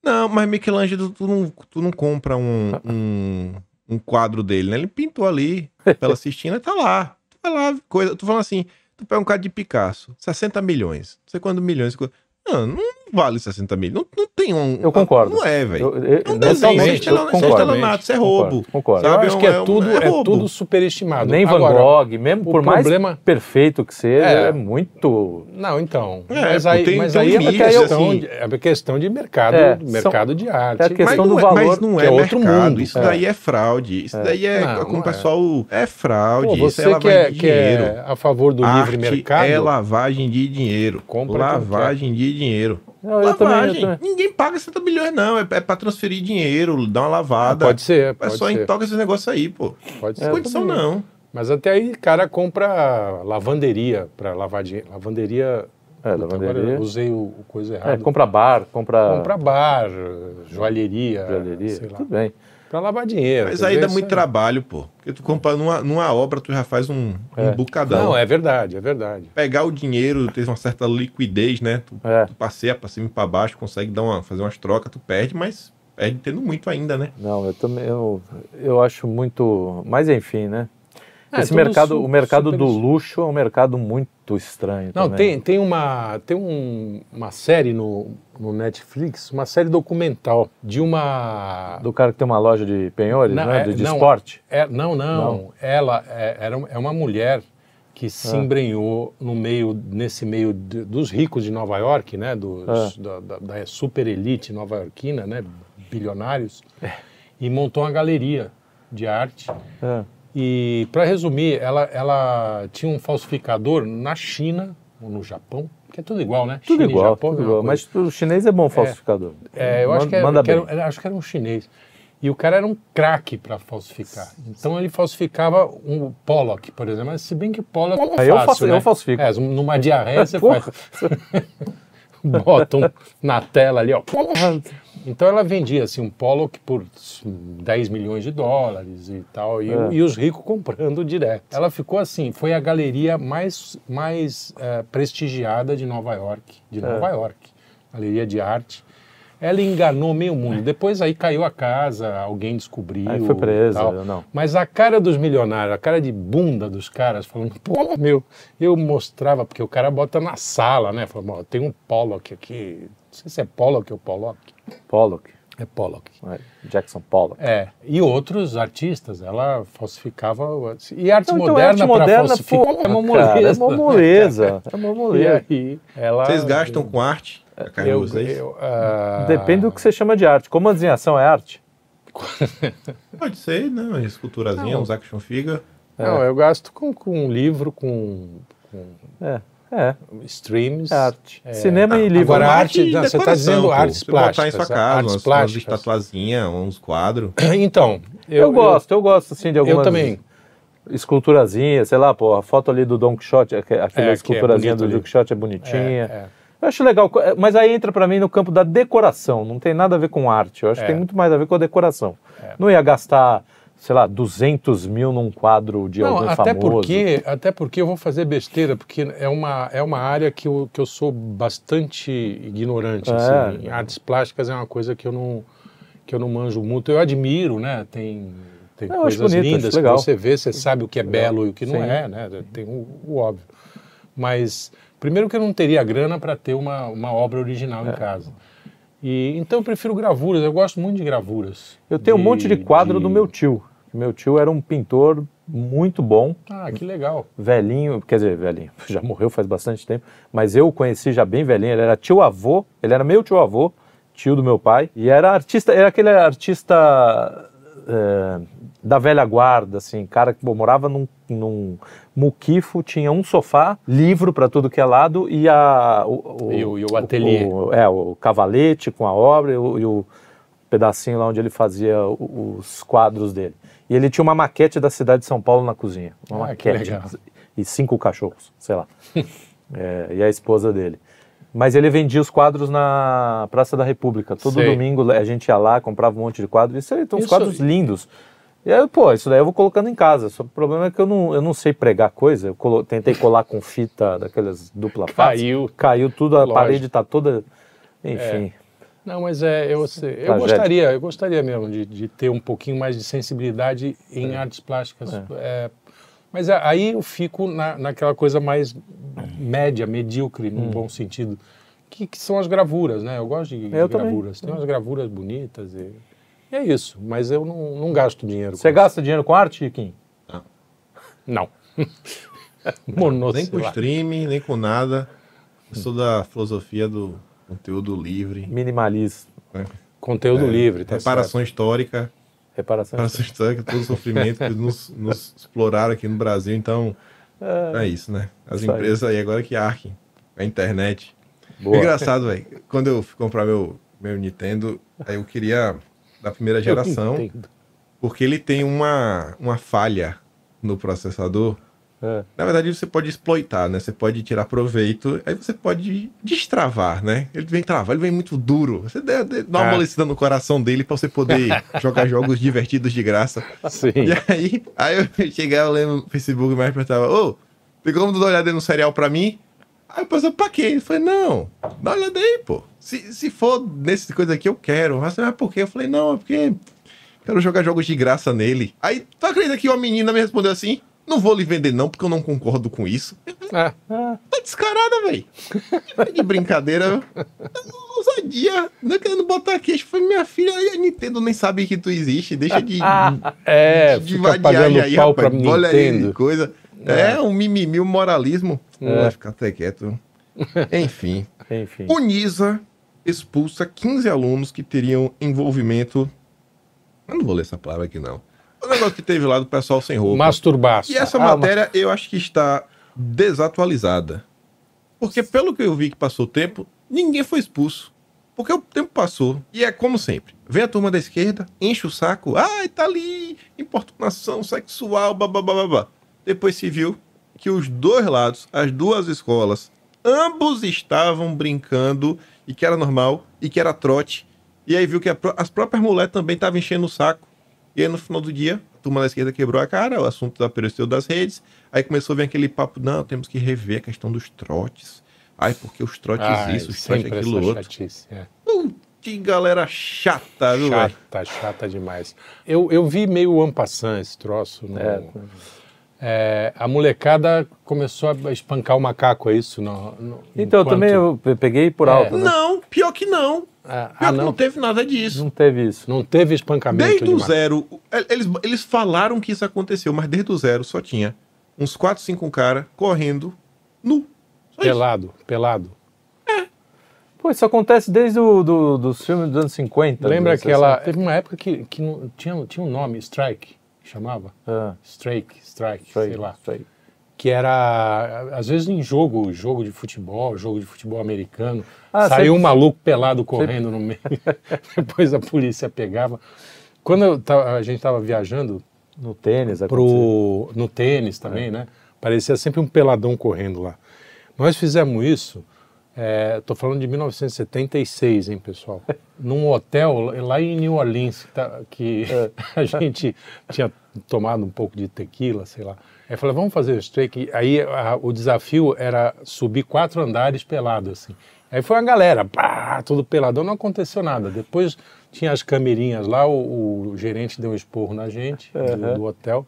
Speaker 1: Não, mas Michelangelo, tu não, tu não compra um, <laughs> um, um quadro dele, né? Ele pintou ali, pela <laughs> Sistina, tá lá. Tu vai lá, coisa. Tu falando assim, tu pega um quadro de Picasso, 60 milhões. Não sei quantos milhões. Não, não vale 60 milhões. Não, não tem um.
Speaker 3: Eu concordo.
Speaker 1: Não é, velho. Não desenho, isso é estelionato, isso é é roubo.
Speaker 3: Concordo, concordo.
Speaker 1: Sabe?
Speaker 2: eu
Speaker 1: é
Speaker 2: acho que é,
Speaker 1: é
Speaker 2: tudo,
Speaker 1: é
Speaker 2: é tudo superestimado.
Speaker 3: Nem Van Gogh, mesmo por mais
Speaker 2: problema-
Speaker 3: perfeito que seja,
Speaker 2: É.
Speaker 3: é, muito.
Speaker 2: Não, então.
Speaker 1: É,
Speaker 2: mas aí,
Speaker 1: tem-
Speaker 2: mas
Speaker 1: tem
Speaker 2: aí é, questão,
Speaker 1: assim.
Speaker 2: de, é questão de mercado,
Speaker 3: É,
Speaker 2: mercado de arte.
Speaker 3: é a questão
Speaker 1: Mas
Speaker 3: do
Speaker 1: não, é,
Speaker 3: valor,
Speaker 1: mas não
Speaker 2: que
Speaker 1: é,
Speaker 2: é outro
Speaker 1: mercado.
Speaker 2: mundo.
Speaker 1: Isso
Speaker 2: É.
Speaker 1: daí é fraude. Isso daí é. Como o pessoal. É fraude. É
Speaker 2: você
Speaker 1: lavagem
Speaker 2: que é,
Speaker 1: de
Speaker 2: que
Speaker 1: dinheiro.
Speaker 2: é a favor do livre mercado,
Speaker 1: é lavagem de dinheiro.
Speaker 2: Compra
Speaker 1: lavagem de dinheiro.
Speaker 3: Não, eu também, eu
Speaker 1: lavagem.
Speaker 3: também.
Speaker 1: Ninguém paga 60 milhões, não. É, é pra transferir dinheiro, dar uma lavada.
Speaker 2: pode ser,
Speaker 1: É
Speaker 2: pode
Speaker 1: só
Speaker 2: ser.
Speaker 1: em toca esse negócio aí, pô.
Speaker 2: Pode
Speaker 1: Não
Speaker 2: ser.
Speaker 1: tem condição,
Speaker 3: também.
Speaker 1: não.
Speaker 2: Mas até aí, cara compra lavanderia para lavar dinheiro. Lavanderia.
Speaker 3: É,
Speaker 2: Puta,
Speaker 3: lavanderia.
Speaker 2: Agora eu usei o, o coisa
Speaker 3: É,
Speaker 2: errada.
Speaker 3: compra bar, compra,
Speaker 2: compra bar, joalheria,
Speaker 3: joalheria,
Speaker 2: sei lá.
Speaker 3: tudo bem.
Speaker 2: Pra lavar dinheiro.
Speaker 1: Mas aí dá muito
Speaker 2: é-
Speaker 1: trabalho, pô. Porque tu compra numa, numa obra, tu já faz um, um bucadão.
Speaker 2: Não, é verdade, é verdade.
Speaker 1: Pegar o dinheiro, ter uma certa liquidez, né? Tu,
Speaker 3: É.
Speaker 1: tu passeia pra cima e pra baixo, consegue dar uma, fazer umas trocas, tu perde, mas perde tendo muito ainda, né?
Speaker 3: Não, eu também eu, eu acho muito. Mas enfim, né?
Speaker 2: É,
Speaker 3: Esse mercado,
Speaker 2: su-
Speaker 3: o mercado do luxo é um mercado muito estranho.
Speaker 2: Não,
Speaker 3: também.
Speaker 2: tem, tem, uma, tem um- uma série no, no Netflix, uma série documental de uma.
Speaker 3: Do cara que tem uma loja de penhores,
Speaker 2: Não,
Speaker 3: né?
Speaker 2: é-
Speaker 3: de, de
Speaker 2: não.
Speaker 3: esporte.
Speaker 2: É, não, não,
Speaker 3: Não.
Speaker 2: Ela é, era, é uma mulher que se
Speaker 3: Ah.
Speaker 2: embrenhou no meio, nesse meio de- dos ricos de Nova York, né? Dos,
Speaker 3: Ah.
Speaker 2: da, da, da super elite nova-iorquina, né? Bilionários.
Speaker 3: É.
Speaker 2: E montou uma galeria de arte.
Speaker 3: É.
Speaker 2: E, para resumir, ela, ela tinha um falsificador na China, ou no Japão, Que é tudo igual, né?
Speaker 3: Tudo
Speaker 2: China
Speaker 3: igual,
Speaker 2: Japão,
Speaker 3: tudo
Speaker 2: mesma
Speaker 3: igual. Mas o chinês é bom falsificador.
Speaker 2: É, eu acho
Speaker 3: Man-
Speaker 2: que, era,
Speaker 3: Manda
Speaker 2: que era- acho que era um chinês. E o cara era um craque para falsificar. Então ele falsificava um Pollock, por exemplo. Mas se bem que Pollock é
Speaker 3: Aí eu
Speaker 2: fácil,
Speaker 3: faço-
Speaker 2: né?
Speaker 3: eu falsifico.
Speaker 2: É, numa diarreia você <laughs> faz. Bota <laughs> um na tela ali, ó. <laughs> Então ela vendia assim um Pollock por 10 milhões de dólares e tal, e,
Speaker 3: É.
Speaker 2: e os ricos comprando direto. Ela ficou assim, foi a galeria mais, mais eh, prestigiada de Nova York, de
Speaker 3: É.
Speaker 2: Nova York, galeria de arte. Ela enganou meio mundo. Depois aí caiu a casa, alguém descobriu.
Speaker 3: Aí foi presa,
Speaker 2: tal.
Speaker 3: não.
Speaker 2: Mas a cara dos milionários, a cara de bunda dos caras, falando, pô, meu, eu mostrava, porque o cara bota na sala, né? Falou, "Ó, tem um Pollock aqui. Não sei se é Pollock ou Pollock.
Speaker 3: Pollock.
Speaker 2: É Pollock.
Speaker 3: É, Jackson Pollock.
Speaker 2: É, e outros artistas, ela falsificava. E arte
Speaker 3: Então, então,
Speaker 2: moderna
Speaker 3: arte
Speaker 2: para
Speaker 3: moderna,
Speaker 2: falsificar
Speaker 3: pô,
Speaker 2: é uma
Speaker 3: cara,
Speaker 2: moleza. <laughs>
Speaker 3: é uma moleza. É uma
Speaker 2: E
Speaker 3: moleza.
Speaker 2: aí, ela,
Speaker 1: Vocês gastam com arte? A carreira
Speaker 2: eu, eu, ah,
Speaker 3: Depende do que você chama de arte. Como a desenhação é arte? <laughs>
Speaker 1: Pode ser, né? Uma esculturazinha,
Speaker 2: Não.
Speaker 1: uns action figure.
Speaker 2: Não, eu gasto com, com um livro, com, com
Speaker 3: É, é,
Speaker 2: streams.
Speaker 3: é arte.
Speaker 2: É.
Speaker 3: Cinema e livro.
Speaker 2: Agora, arte-
Speaker 1: de
Speaker 2: não, você tá
Speaker 1: decoração,
Speaker 2: dizendo
Speaker 1: pô.
Speaker 2: artes
Speaker 1: Você botar em
Speaker 2: plásticas,
Speaker 1: sua casa,
Speaker 2: artes
Speaker 1: umas, umas
Speaker 2: plásticas.
Speaker 1: estatuazinhas, uns quadros. <clears throat>
Speaker 2: Então,
Speaker 3: eu,
Speaker 2: eu,
Speaker 3: gosto, eu, gosto assim de
Speaker 2: Eu,
Speaker 3: algumas
Speaker 2: eu também.
Speaker 3: esculturazinhas, sei lá, pô, a foto ali do Don Quixote, aque- aquela
Speaker 2: É, é
Speaker 3: esculturazinha
Speaker 2: bonito
Speaker 3: do. Don Quixote é
Speaker 2: É,
Speaker 3: bonitinha.
Speaker 2: é.
Speaker 3: Eu acho legal, mas aí entra pra mim no campo da decoração, não tem nada a ver com arte, eu acho
Speaker 2: É.
Speaker 3: que tem muito mais a ver com a decoração.
Speaker 2: É.
Speaker 3: Não ia gastar, sei lá, 200 mil num quadro de
Speaker 2: Não,
Speaker 3: alguém
Speaker 2: até
Speaker 3: famoso.
Speaker 2: porque, até porque eu vou fazer besteira, porque é uma, é uma área que eu, que eu sou bastante ignorante.
Speaker 3: É.
Speaker 2: assim. Artes plásticas é uma coisa que eu não, que eu não manjo muito. Eu admiro, né? Tem, tem
Speaker 3: Eu
Speaker 2: coisas
Speaker 3: bonito,
Speaker 2: lindas que
Speaker 3: legal.
Speaker 2: você vê, você sabe o que é belo e o que não
Speaker 3: Sim.
Speaker 2: é, né? Tem o, o óbvio. Mas, primeiro que eu não teria grana para ter uma, uma obra original
Speaker 3: É.
Speaker 2: em casa. E, então eu prefiro gravuras, eu gosto muito de gravuras.
Speaker 3: Eu tenho um monte de quadro do meu tio. Meu tio era um pintor muito bom,
Speaker 2: Ah, que legal.
Speaker 3: velhinho, quer dizer, velhinho, <laughs> já morreu faz bastante tempo, mas eu o conheci já bem velhinho, ele era tio avô, ele era meu tio avô, tio do meu pai, e era artista, era aquele artista é, da velha guarda, assim, cara que pô, morava num, num muquifo, tinha um sofá, livro para tudo que é lado e a o,
Speaker 2: E o- e o ateliê.
Speaker 3: o- é, o cavalete com a obra e o, e o pedacinho lá onde ele fazia o- os quadros dele. E ele tinha uma maquete da cidade de São Paulo na cozinha. Uma
Speaker 2: Ah, que
Speaker 3: maquete. E cinco cachorros, sei lá. <laughs> É, e a esposa dele. Mas ele vendia os quadros na Praça da República. Todo
Speaker 2: Sei.
Speaker 3: domingo a gente ia lá, comprava um monte de quadros. Isso aí, tem uns
Speaker 2: Isso-
Speaker 3: quadros lindos. E aí, pô, isso daí eu vou colocando em casa. Só o problema é que eu não, eu não sei pregar coisa. Eu colo- tentei colar com fita daquelas dupla face.
Speaker 2: Caiu.
Speaker 3: Caiu tudo, a
Speaker 2: Lógico.
Speaker 3: parede tá toda. Enfim.
Speaker 2: Não, mas é, eu, eu
Speaker 3: Tragédia.
Speaker 2: gostaria, eu gostaria mesmo de, de ter um pouquinho mais de sensibilidade em artes plásticas. É, mas a- aí eu fico na, naquela coisa mais média, medíocre,
Speaker 3: Hum.
Speaker 2: num bom sentido, que, que são as gravuras, né? Eu gosto de, de
Speaker 3: Eu também.
Speaker 2: gravuras. Tem umas gravuras bonitas e, e é isso. Mas eu não, não gasto dinheiro.
Speaker 3: Você
Speaker 2: com
Speaker 3: gasta dinheiro com arte, Kim?
Speaker 2: isso. Não. <laughs>
Speaker 1: Nem com
Speaker 2: Monossilábico.
Speaker 1: streaming, nem com nada. Eu sou da filosofia do conteúdo livre.
Speaker 3: Minimalista.
Speaker 1: né?
Speaker 2: Conteúdo livre, tá
Speaker 1: Reparação histórica.
Speaker 3: Reparação.
Speaker 1: Reparação histórica, todo o sofrimento que nos, <laughs> nos exploraram aqui no Brasil. Então, é, isso, né? As
Speaker 3: Isso aí.
Speaker 1: empresas aí, agora que arquem a internet.
Speaker 3: Boa.
Speaker 1: Engraçado, velho. Quando eu fui comprar meu, meu Nintendo, aí eu queria da primeira geração, porque ele tem uma, uma falha no processador.
Speaker 3: É.
Speaker 1: Na verdade, você pode exploitar, né? Você pode tirar proveito, aí você pode destravar, né? Ele vem travar, ele vem muito duro. Você dá, dá uma
Speaker 2: Ah.
Speaker 1: amolecida no coração dele pra você poder <laughs> jogar jogos divertidos de graça.
Speaker 2: Sim.
Speaker 1: E aí, aí eu chegava, eu lembro no Facebook, mais perguntava, ô, tem como dar uma olhada no serial pra mim? Aí eu pensei, pra quê? Ele falou, não, dá uma olhada aí, pô. Se, se for nesse coisa aqui, eu quero. Mas, mas por quê? Eu falei, não, é porque quero jogar jogos de graça nele. Aí, tu acredita que uma menina me respondeu assim? Não vou lhe vender não, porque eu não concordo com isso.
Speaker 2: Ah,
Speaker 3: Ah,
Speaker 1: Tá descarada, velho. De brincadeira. Ousadia. Não é querendo botar aqui. Acho que foi minha filha. A Nintendo nem sabe que tu existe. Deixa de,
Speaker 2: é,
Speaker 1: de
Speaker 2: fica pagando
Speaker 1: aí,
Speaker 2: pau pra
Speaker 1: rapaz. Olha aí,
Speaker 2: Nintendo.
Speaker 1: coisa. É, um mimimi, um moralismo.
Speaker 2: É.
Speaker 1: Vai ficar até quieto. Enfim. <laughs>
Speaker 3: enfim.
Speaker 1: Unisa expulsa 15 alunos que teriam envolvimento. Eu não vou ler essa palavra aqui, não. O negócio que teve lá do pessoal sem roupa.
Speaker 2: Masturbaço.
Speaker 1: E essa
Speaker 3: Ah,
Speaker 1: matéria eu acho que está desatualizada. Porque pelo que eu vi que passou o tempo, ninguém foi expulso. Porque o tempo passou. E é como sempre. Vem a turma da esquerda, enche o saco. Ai, tá ali, importunação sexual, babá. Depois se viu que os dois lados, as duas escolas, ambos estavam brincando e que era normal e que era trote. E aí viu que a as próprias mulheres também estavam enchendo o saco. E aí no final do dia, a turma da esquerda quebrou a cara, o assunto apareceu das redes. Aí começou a vir aquele papo, não, temos que rever a questão dos trotes. Ai, porque os trotes
Speaker 2: Ai,
Speaker 1: isso, os trotes aquilo
Speaker 2: essa
Speaker 1: outro.
Speaker 2: chatice. É.
Speaker 1: Que galera chata, viu?
Speaker 2: Chata, chata demais. Eu, eu vi meio ampassant esse troço. no-
Speaker 3: É.
Speaker 2: É, a molecada começou a espancar o macaco, é isso? No, no-
Speaker 3: Então, eu
Speaker 2: enquanto-
Speaker 3: também eu pe- peguei por
Speaker 2: É.
Speaker 3: alto. né?
Speaker 1: Não, pior que não.
Speaker 2: Ah, ah,
Speaker 1: não
Speaker 2: não,
Speaker 1: teve nada disso.
Speaker 3: Não teve isso.
Speaker 2: não teve espancamento
Speaker 1: Desde
Speaker 2: de
Speaker 1: o zero, eles, eles falaram que isso aconteceu, mas desde o zero só tinha uns 4, 5 caras correndo nu. Só isso.
Speaker 2: Pelado, pelado.
Speaker 3: Pô, isso acontece desde o do, dos filmes dos anos 50.
Speaker 2: Lembra aquela.
Speaker 3: 60.
Speaker 2: Teve uma época que, que não, tinha, tinha um nome, Strike, que chamava.
Speaker 3: Ah,
Speaker 2: Strike, Strike,
Speaker 3: aí,
Speaker 2: sei lá.
Speaker 3: isso aí.
Speaker 2: Que era, às vezes em jogo, jogo de futebol, jogo de futebol americano,
Speaker 3: Ah,
Speaker 2: saiu
Speaker 3: sempre-
Speaker 2: um maluco pelado correndo no meio. <laughs> Depois a polícia pegava. Quando eu tava- a gente estava viajando
Speaker 3: No tênis,
Speaker 2: pro, no tênis também, né? Parecia sempre um peladão correndo lá. Nós fizemos isso, estou falando de 1976, hein, pessoal? <laughs> Num hotel lá em New Orleans, que, tá- que <laughs> a gente tinha tomado um pouco de tequila, sei lá. Aí eu falei, vamos fazer o strike. Aí a- o desafio era subir quatro andares pelado, assim. Aí foi uma galera, pá, tudo peladão, não aconteceu nada. Depois tinha as camerinhas lá, o, o gerente deu um esporro na gente, do- do hotel.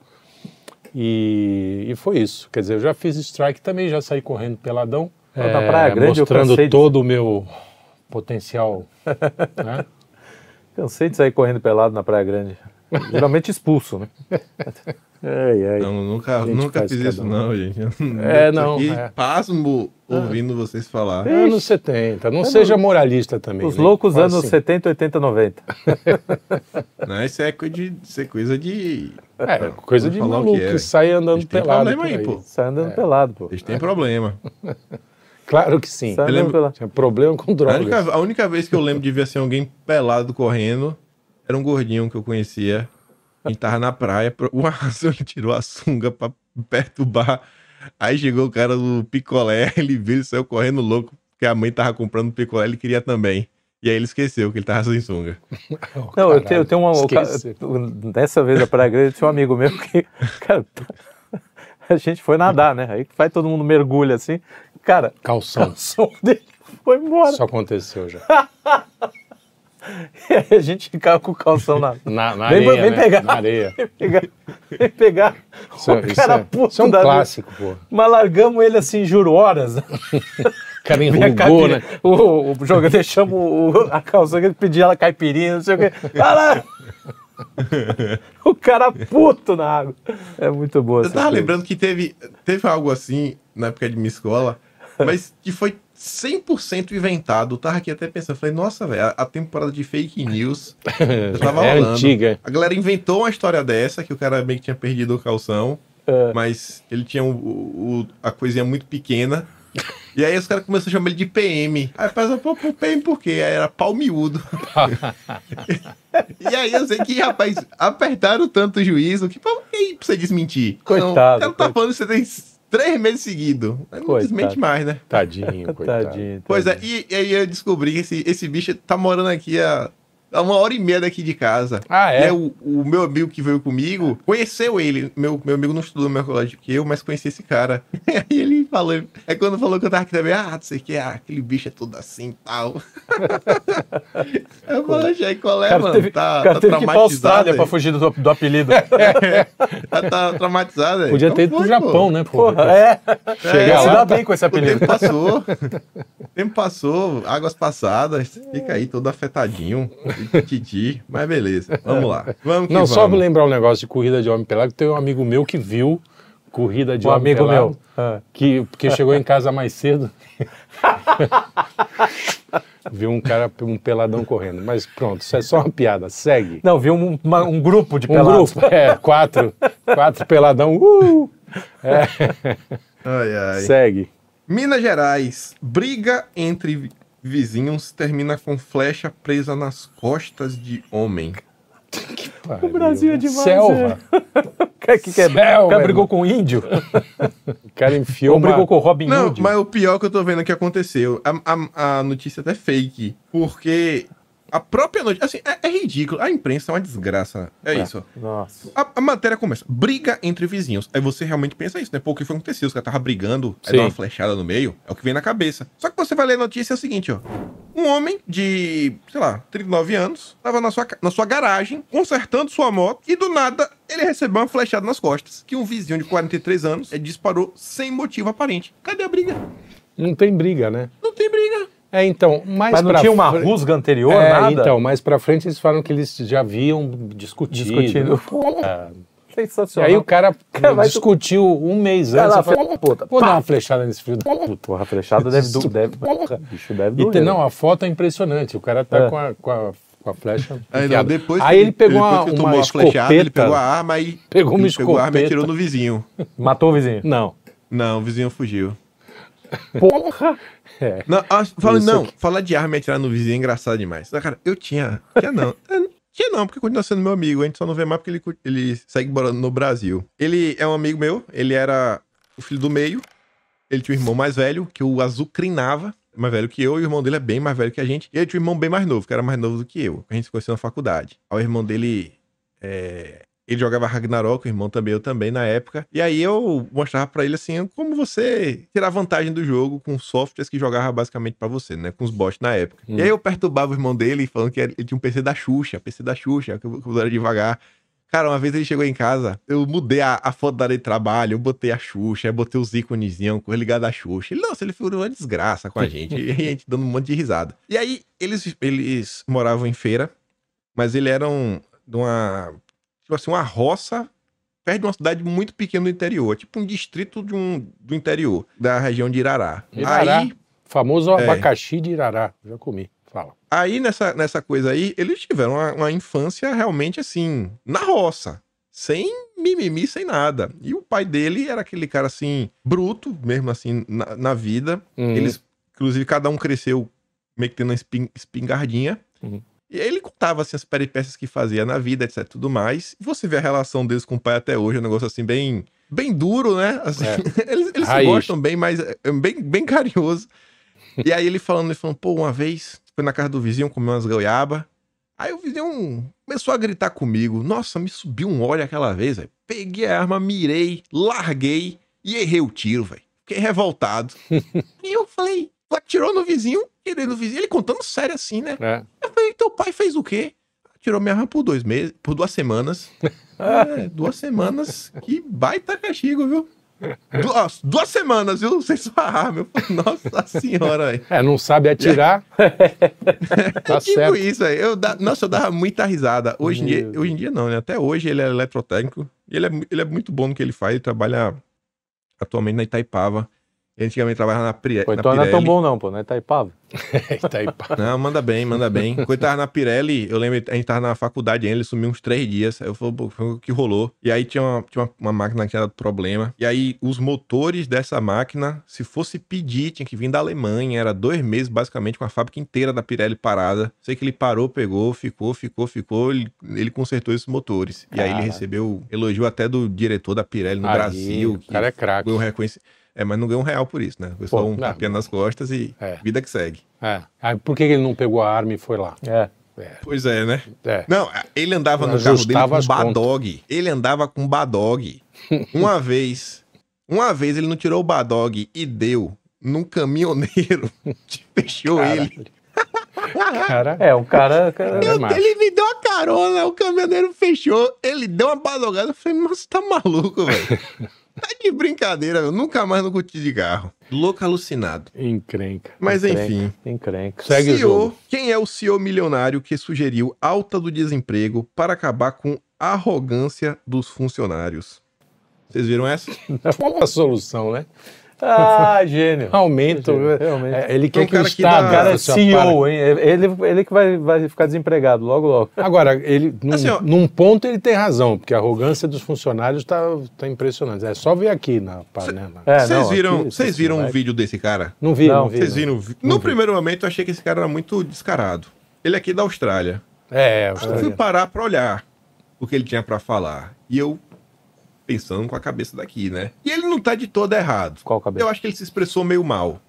Speaker 2: E, e foi isso. Quer dizer, eu já fiz strike também, já saí correndo peladão.
Speaker 3: Pô, na Praia Grande eu
Speaker 2: mostrando
Speaker 3: de-
Speaker 2: todo o meu potencial. <laughs> né?
Speaker 3: Cansei de sair correndo pelado na Praia Grande. Geralmente expulso, né? <laughs> Ai, ai.
Speaker 1: Não, nunca, nunca fiz isso,
Speaker 2: um.
Speaker 1: não, gente.
Speaker 2: É,
Speaker 1: Eu
Speaker 2: não,
Speaker 1: aqui
Speaker 2: é.
Speaker 1: pasmo ouvindo vocês falar.
Speaker 2: Anos 70. Não seja moralista também.
Speaker 3: Os
Speaker 2: né?
Speaker 3: loucos
Speaker 2: Fala
Speaker 3: anos
Speaker 2: assim.
Speaker 3: 70, 80, 90.
Speaker 1: Não, isso é coisa de, isso é coisa de.
Speaker 2: É, coisa de maluco
Speaker 1: que
Speaker 2: que,
Speaker 1: é.
Speaker 2: sai andando pelado.
Speaker 1: problema
Speaker 2: por
Speaker 1: aí,
Speaker 2: aí.
Speaker 1: pô.
Speaker 3: Sai andando pelado, pô.
Speaker 1: Eles têm problema. <laughs>
Speaker 2: Claro que sim.
Speaker 3: Sai andando
Speaker 1: lembro-
Speaker 3: pelado.
Speaker 2: Tinha problema com
Speaker 1: A
Speaker 2: drogas.
Speaker 1: única, a única vez que eu lembro de ver assim, alguém pelado correndo era um gordinho que eu conhecia. A gente tava na praia, razão ele tirou a sunga pra perturbar. Aí chegou o cara do picolé, <laughs> ele viu e saiu correndo louco, porque a mãe tava comprando picolé, ele queria também. E aí ele esqueceu que ele tava sem sunga.
Speaker 2: Oh, <laughs>
Speaker 3: Não, eu tenho, eu tenho uma. o
Speaker 2: esqueci.
Speaker 3: Dessa vez da Praia Grande, tinha um amigo meu que. <laughs> Cara, a gente foi nadar, né? Aí vai todo mundo mergulha assim. Cara, o
Speaker 2: Calção.
Speaker 3: som dele foi embora.
Speaker 2: Isso aconteceu já.
Speaker 3: E <laughs> a gente ficava com o calção na. <laughs>
Speaker 2: Na, na
Speaker 3: Vem-
Speaker 2: areia,
Speaker 3: vem
Speaker 2: né?
Speaker 3: pegar.
Speaker 2: Na areia. <laughs>
Speaker 3: Vem pegar. Vem pegar.
Speaker 2: Isso,
Speaker 3: o
Speaker 2: isso
Speaker 3: cara
Speaker 2: é,
Speaker 3: puto
Speaker 2: isso é um
Speaker 3: vida.
Speaker 2: clássico, pô.
Speaker 3: Mas largamos ele assim, juro, horas.
Speaker 2: O cara enrugou, né?
Speaker 3: O, o jogo, deixamos o, a calça que ele pedia ela caipirinha, não sei o quê. Vai lá! o cara puto na água. É muito boa
Speaker 1: Eu
Speaker 3: essa
Speaker 1: tava
Speaker 3: coisa.
Speaker 1: lembrando que teve, teve algo assim na época de minha escola, mas que foi 100% inventado. Eu tava aqui até pensando, falei, nossa, velho, a, temporada de fake <laughs> news já tava
Speaker 2: É
Speaker 1: rolando.
Speaker 2: antiga.
Speaker 1: A galera inventou uma história dessa, que o cara meio que tinha perdido o calção,
Speaker 3: É.
Speaker 1: mas ele tinha o, o- a coisinha muito pequena. E aí os caras começaram a chamar ele de PM. Aí pensa, pô, pô, PM por quê? Aí era pau miúdo. <laughs> e aí eu sei que, rapaz, apertaram tanto o juízo que pô, e aí pra você desmentir.
Speaker 3: Coitado,
Speaker 1: Não, o cara tá falando que você tem três meses seguidos. Não
Speaker 3: Coitado.
Speaker 1: desmente mais, né?
Speaker 2: Tadinho, <laughs> coitado.
Speaker 3: Tadinho.
Speaker 1: Pois é,
Speaker 3: tadinho.
Speaker 1: e, e aí eu descobri que esse, esse bicho tá morando aqui há, há uma hora e meia daqui de casa.
Speaker 2: Ah, é?
Speaker 1: O, o meu amigo que veio comigo conheceu ele. Meu, meu amigo não estudou no meu colégio que eu, mas conheci esse cara. <laughs> E aí ele falou. É quando falou que eu tava aqui também, ah, não sei o que, ah, aquele bicho é todo assim e tal. <laughs> eu falei, aí qual é,
Speaker 3: O cara
Speaker 1: mano?
Speaker 3: teve,
Speaker 1: tá,
Speaker 3: o cara
Speaker 1: tá
Speaker 3: teve
Speaker 1: traumatizado
Speaker 3: pra fugir do, do apelido. <laughs>
Speaker 1: tá, tá traumatizado.
Speaker 2: Podia
Speaker 1: Então
Speaker 2: ter ido pro Japão,
Speaker 1: pô.
Speaker 2: né, porra?
Speaker 3: Porra, é.
Speaker 2: Chegar
Speaker 3: Ia se
Speaker 2: lá,
Speaker 3: dá bem com esse
Speaker 1: O
Speaker 3: apelido.
Speaker 1: tempo passou. O tempo passou, águas passadas. Fica aí todo afetadinho. Titi. Mas beleza. Vamos lá. Vamos que
Speaker 2: Não, só
Speaker 1: vamos.
Speaker 2: me lembrar um negócio de corrida de homem pelado, tem um amigo meu que viu corrida de
Speaker 3: Um
Speaker 2: homem
Speaker 3: amigo
Speaker 2: pelado,
Speaker 3: meu. Ah.
Speaker 2: que, que chegou em casa mais cedo. <laughs> viu um cara, um peladão correndo. Mas pronto, isso é só uma piada. Segue.
Speaker 3: Não, vi um, uma- um grupo de
Speaker 2: Um
Speaker 3: pelados.
Speaker 2: grupo, é, quatro, quatro peladão. Uh! É,
Speaker 1: Ai, ai.
Speaker 2: segue.
Speaker 1: Minas Gerais. Briga entre vizinhos termina com flecha presa nas costas de homem. <laughs>
Speaker 2: O
Speaker 3: Brasil é demais,
Speaker 2: Selva.
Speaker 3: Que, <laughs> que, que é?
Speaker 2: Selva,
Speaker 3: o cara brigou com o índio?
Speaker 2: O cara enfiou
Speaker 3: Ou
Speaker 2: uma...
Speaker 3: brigou com o Robin
Speaker 1: Não,
Speaker 3: Hood?
Speaker 1: mas o pior que eu tô vendo que aconteceu, a, a, a notícia até é fake, porque a própria notícia, assim, é, é ridículo. A imprensa é uma desgraça. É, isso.
Speaker 3: Nossa.
Speaker 1: A, a matéria começa, briga entre vizinhos. Aí você realmente pensa isso, né? Pô, o que foi que aconteceu? Os caras estavam brigando, aí
Speaker 2: Sim.
Speaker 1: dá uma flechada no meio, é o que vem na cabeça. Só que você vai ler a notícia é o seguinte, ó. Um homem de, sei lá, 39 anos, tava na sua, na sua garagem, consertando sua moto, e do nada ele recebeu uma flechada nas costas, que um vizinho de 43 anos eh, disparou sem motivo aparente. Cadê a briga?
Speaker 2: Não tem briga, né?
Speaker 1: Não tem briga.
Speaker 2: É, então, mais
Speaker 3: Mas não
Speaker 2: pra
Speaker 3: tinha uma
Speaker 2: fre-
Speaker 3: rusga anterior,
Speaker 2: É,
Speaker 3: nada?
Speaker 2: então, mais pra frente eles falam que eles já haviam discutido.
Speaker 3: Discutindo. <laughs>
Speaker 2: É. E
Speaker 3: Sensacional.
Speaker 2: aí o cara
Speaker 3: Cara, vai tu-
Speaker 2: discutiu um mês antes.
Speaker 3: filha da puta.
Speaker 2: Vou
Speaker 3: Pá.
Speaker 2: dar uma flechada nesse filho da puta.
Speaker 3: Porra, a flechada deve... do- deve bicho deve
Speaker 2: E
Speaker 3: doer.
Speaker 2: tem- não, a foto é impressionante. O cara tá
Speaker 3: É.
Speaker 2: com, a, com, a, com a flecha.
Speaker 1: Aí, não,
Speaker 2: enfiada.
Speaker 1: depois
Speaker 2: Aí
Speaker 1: que
Speaker 2: ele pegou
Speaker 1: depois
Speaker 2: uma,
Speaker 1: que
Speaker 2: uma
Speaker 1: tomou a flechada, ele pegou a
Speaker 2: escopeta.
Speaker 1: arma e
Speaker 2: Pegou uma
Speaker 1: ele pegou a arma e
Speaker 2: escopeta.
Speaker 1: atirou no vizinho.
Speaker 3: Matou o vizinho.
Speaker 2: Não.
Speaker 1: Não, o vizinho fugiu.
Speaker 3: Porra!
Speaker 2: É.
Speaker 1: Não, fala,
Speaker 2: Isso
Speaker 1: não,
Speaker 2: aqui.
Speaker 1: falar de arma e atirar no vizinho é engraçado demais. Cara, eu tinha. Tinha não. <laughs> É, Tinha não, porque continua sendo meu amigo. A gente só não vê mais porque ele, ele segue morando no Brasil. Ele é um amigo meu, ele era o filho do meio. Ele tinha um irmão mais velho, que o azucrinava. Mais velho que eu, e o irmão dele é bem mais velho que a gente. E ele tinha um irmão bem mais novo, que era mais novo do que eu. A gente se conheceu na faculdade. Aí o irmão dele. é, ele jogava Ragnarok, o irmão também, eu também na época. E aí eu mostrava pra ele assim, como você tirar vantagem do jogo com softwares que jogava basicamente pra você, né? Com os bots na época.
Speaker 2: Hum.
Speaker 1: E aí eu perturbava o irmão dele, falando que ele tinha um PC da Xuxa, PC da Xuxa, que eu, era devagar. Cara, uma vez ele chegou em casa, eu mudei a, a foto da área de trabalho, eu botei a Xuxa, eu botei os íconezinhos com ligado à Xuxa. Ele, nossa, ele foi uma desgraça com a <laughs> gente. e a gente dando um monte de risada. E aí, eles, eles moravam em feira, mas eles eram de uma, tipo assim, uma roça perto de uma cidade muito pequena do interior, tipo um distrito de um, do interior, da região de Irará.
Speaker 2: Irará.
Speaker 1: Aí,
Speaker 2: Famoso
Speaker 1: É.
Speaker 2: abacaxi de Irará. Já comi. Fala.
Speaker 1: Aí, nessa, nessa coisa aí, eles tiveram uma, uma infância realmente assim, na roça. Sem mimimi, sem nada. E o pai dele era aquele cara assim, bruto, mesmo assim, na, na vida.
Speaker 2: Uhum.
Speaker 1: Eles, inclusive, cada um cresceu meio que tendo uma espin- espingardinha.
Speaker 2: Uhum.
Speaker 1: E aí ele contava assim, as peripécias que fazia na vida, etc, tudo mais. E você vê a relação deles com o pai até hoje, é um negócio assim, bem, bem duro, né? Assim, <laughs> eles eles se gostam bem, mas é é bem, bem carinhoso. E aí ele falando, ele falando, pô, uma vez, foi na casa do vizinho, comer umas goiaba. Aí o vizinho começou a gritar comigo. Nossa, me subiu um óleo aquela vez, velho. Peguei a arma, mirei, larguei e errei o tiro, velho. Fiquei revoltado. <laughs> e eu falei, atirou no vizinho? Tirei no vizinho. Ele contando sério assim, né?
Speaker 2: É.
Speaker 1: Eu falei, teu pai fez o quê? Tirou minha arma por dois meses, por duas semanas. <laughs> É, duas semanas. Que baita castigo, viu? Duas, duas semanas, viu? Sem sua arma. Eu falei, Nossa senhora, velho.
Speaker 2: É, não sabe atirar. <laughs> tá
Speaker 1: tipo
Speaker 2: certo.
Speaker 1: isso, velho. Eu da- Nossa, eu dava muita risada. Hoje em, dia, hoje em dia não, né? Até hoje ele é eletrotécnico. Ele é, ele é muito bom no que ele faz. Ele trabalha atualmente na Itaipava. Ele antigamente trabalhava na, Pri,
Speaker 3: Pô,
Speaker 1: na
Speaker 3: então não é tão
Speaker 1: Pirelli.
Speaker 3: bom não, pô. Não é Taipava. <laughs>
Speaker 2: Itaipava.
Speaker 1: Não, manda bem, manda bem. Quando eu tava na Pirelli, eu lembro, a gente tava na faculdade ainda, ele sumiu uns três dias. Aí eu falei, pô, foi o que rolou. E aí tinha, uma, tinha uma, uma máquina que tinha dado problema. E aí os motores dessa máquina, se fosse pedir, tinha que vir da Alemanha. Era dois meses, basicamente, com a fábrica inteira da Pirelli parada. Sei que ele parou, pegou, ficou, ficou, ficou. Ele, ele consertou esses motores. E aí ele recebeu elogio até do diretor da Pirelli no
Speaker 2: Aí,
Speaker 1: Brasil.
Speaker 2: O
Speaker 1: que
Speaker 2: cara é craque.
Speaker 1: ganhou reconhecimento. É, mas não ganhou um real por isso, né? Foi só um
Speaker 2: não.
Speaker 1: tapinha nas costas e
Speaker 2: É.
Speaker 1: vida que segue.
Speaker 2: É. Aí, por que ele não pegou a arma e foi lá?
Speaker 3: É.
Speaker 2: É.
Speaker 1: Pois é, né?
Speaker 2: É.
Speaker 1: Não, ele andava no carro dele com
Speaker 2: as contas.
Speaker 1: Badog. Ele andava com Badog. <laughs> Uma vez, uma vez ele não tirou o Badog e deu num caminhoneiro <laughs> que fechou
Speaker 2: Caralho.
Speaker 1: ele.
Speaker 2: Cara,
Speaker 3: É, um cara... cara-
Speaker 2: é
Speaker 1: Eu- ele me deu uma carona, o caminhoneiro fechou, ele deu uma badogada. Eu falei, mas você tá maluco, velho? <laughs> tá de brincadeira, eu nunca mais no curti de carro. Louco alucinado.
Speaker 2: encrenca.
Speaker 1: Mas
Speaker 3: Encrenca.
Speaker 1: enfim.
Speaker 3: Encrenca.
Speaker 2: Segue o
Speaker 1: CEO,
Speaker 2: jogo.
Speaker 1: quem é o CEO milionário que sugeriu alta do desemprego para acabar com a arrogância dos funcionários? Vocês viram essa? <laughs>
Speaker 2: a solução, né?
Speaker 3: Ah, gênio. <laughs>
Speaker 2: Aumento.
Speaker 3: Realmente.
Speaker 2: É, ele quer
Speaker 1: um
Speaker 2: que o
Speaker 1: cara que
Speaker 2: Estado...
Speaker 3: O cara é CEO, hein? Ele, ele que vai, vai ficar desempregado logo, logo.
Speaker 2: Agora, ele, num,
Speaker 1: Assim, ó.
Speaker 2: num ponto ele tem razão, porque a arrogância dos funcionários está tá impressionante. É só ver aqui na panela.
Speaker 3: É,
Speaker 1: Vocês
Speaker 3: não,
Speaker 1: viram,
Speaker 3: aqui,
Speaker 1: vocês viram um vídeo desse cara?
Speaker 2: Não vi,
Speaker 3: Não,
Speaker 2: não, vi.
Speaker 1: Vocês
Speaker 2: não.
Speaker 1: viram? o vi- No primeiro momento eu achei que esse cara era muito descarado. Ele é aqui da Austrália.
Speaker 2: É, é,
Speaker 1: Eu fui
Speaker 2: Austrália.
Speaker 1: parar pra olhar o que ele tinha pra falar. E eu pensando com a cabeça daqui, né? E ele não tá de todo errado.
Speaker 3: Qual cabeça?
Speaker 1: Eu acho que ele se expressou meio mal.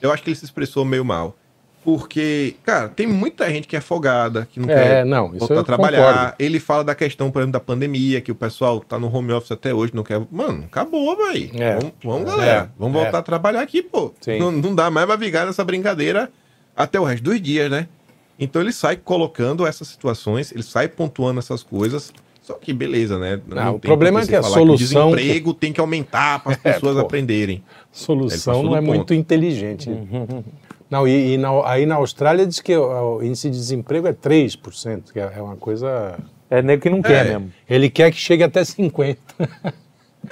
Speaker 1: Eu acho que ele se expressou meio mal. Porque, cara, tem muita gente que é folgada, que não
Speaker 2: É,
Speaker 1: quer
Speaker 2: não, isso
Speaker 1: voltar a trabalhar.
Speaker 2: concordo.
Speaker 1: Ele fala da questão, por exemplo, da pandemia, que o pessoal tá no home office até hoje, não quer. Mano, acabou, velho.
Speaker 2: É.
Speaker 1: Vamos, vamos,
Speaker 2: É.
Speaker 1: galera. Vamos
Speaker 2: É.
Speaker 1: voltar a trabalhar aqui, pô. Não, não dá mais pra vigar nessa brincadeira até o resto dos dias, né? Então ele sai colocando essas situações, ele sai pontuando essas coisas. Só que beleza, né?
Speaker 2: Não, o
Speaker 1: tem
Speaker 2: problema
Speaker 1: por
Speaker 2: é que a solução-
Speaker 1: o desemprego tem que aumentar para as <laughs>
Speaker 2: É,
Speaker 1: pessoas
Speaker 2: pô.
Speaker 1: aprenderem.
Speaker 2: Solução não é
Speaker 1: ponto.
Speaker 2: muito inteligente. Não, e, e na- aí na Austrália diz que o, o índice de desemprego é 3%, que é é uma coisa...
Speaker 3: É nego que não quer
Speaker 1: É.
Speaker 3: mesmo.
Speaker 2: Ele quer que chegue até 50%. <laughs>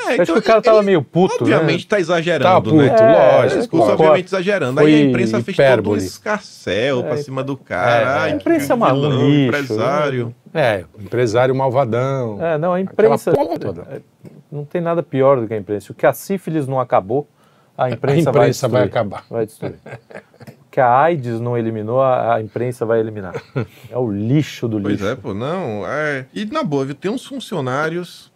Speaker 1: É,
Speaker 3: Acho que o cara tava meio puto,
Speaker 1: Obviamente
Speaker 3: né?
Speaker 1: tá exagerando,
Speaker 2: Tá puto,
Speaker 1: né?
Speaker 3: É,
Speaker 2: lógico.
Speaker 1: Discurso,
Speaker 2: claro.
Speaker 1: obviamente exagerando. Aí a imprensa fez todo um
Speaker 2: hipérbole.
Speaker 1: escarcel pra
Speaker 3: É,
Speaker 1: cima do cara.
Speaker 2: é,
Speaker 1: Ai,
Speaker 3: a imprensa é
Speaker 1: que
Speaker 3: uma-
Speaker 1: vilão,
Speaker 3: um lixo,
Speaker 1: empresário.
Speaker 2: É, empresário malvadão.
Speaker 3: É, não, a imprensa. é, Não tem nada pior do que a imprensa. O que a sífilis não acabou, a imprensa,
Speaker 2: a imprensa vai,
Speaker 3: vai, destruir.
Speaker 2: acabar.
Speaker 3: Vai destruir. O que a AIDS não eliminou, a, a imprensa vai eliminar. É o lixo do
Speaker 1: Pois
Speaker 3: lixo.
Speaker 1: é, pô, não. É... E na boa, viu? Tem uns funcionários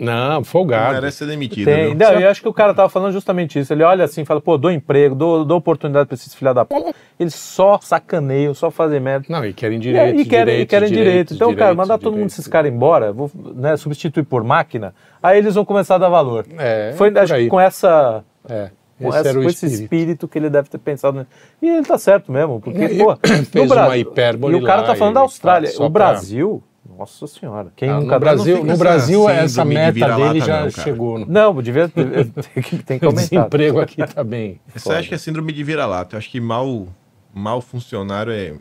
Speaker 2: Não,
Speaker 1: que
Speaker 2: folgado.
Speaker 1: merecem ser demitidos.
Speaker 3: Tem,
Speaker 1: viu?
Speaker 3: não, eu acho que o cara tava falando justamente isso. Ele olha assim, fala, pô, dou emprego, dou, dou oportunidade pra esses filha da p. Eles só sacaneiam, só fazem merda.
Speaker 2: Não, e querem
Speaker 3: E,
Speaker 2: direitos,
Speaker 3: e querem, e
Speaker 2: direitos,
Speaker 3: querem direito.
Speaker 2: direitos,
Speaker 3: Então, cara,
Speaker 2: direitos,
Speaker 3: mandar todo mundo esses caras embora, vou, né, substituir por máquina, aí eles vão começar a dar valor.
Speaker 2: É,
Speaker 3: Foi,
Speaker 2: por
Speaker 3: acho que
Speaker 2: aí.
Speaker 3: com essa.
Speaker 2: É,
Speaker 3: Com,
Speaker 2: esse
Speaker 3: essa- com esse
Speaker 2: espírito.
Speaker 3: espírito que ele deve ter pensado. E ele tá certo mesmo, porque,
Speaker 2: Ele
Speaker 3: pô, <coughs>
Speaker 2: fez
Speaker 3: no Bra-
Speaker 2: uma hipérbole
Speaker 3: E o cara
Speaker 2: lá
Speaker 3: tá falando
Speaker 2: e
Speaker 3: da Austrália.
Speaker 2: tá
Speaker 3: o
Speaker 2: pra-
Speaker 3: Brasil, nossa senhora. Quem
Speaker 2: Ah,
Speaker 3: nunca
Speaker 2: no Brasil, no
Speaker 1: essa
Speaker 2: Brasil essa
Speaker 1: de
Speaker 2: meta
Speaker 1: vira-lata
Speaker 2: dele já
Speaker 1: não, cara.
Speaker 2: chegou. No...
Speaker 3: Não, devia ter, <laughs> tem que, tem que
Speaker 2: O
Speaker 3: aumentar.
Speaker 2: desemprego aqui tá bem. <laughs>
Speaker 1: Você acha que é síndrome de vira-lata? Eu acho que mal, mal funcionário é.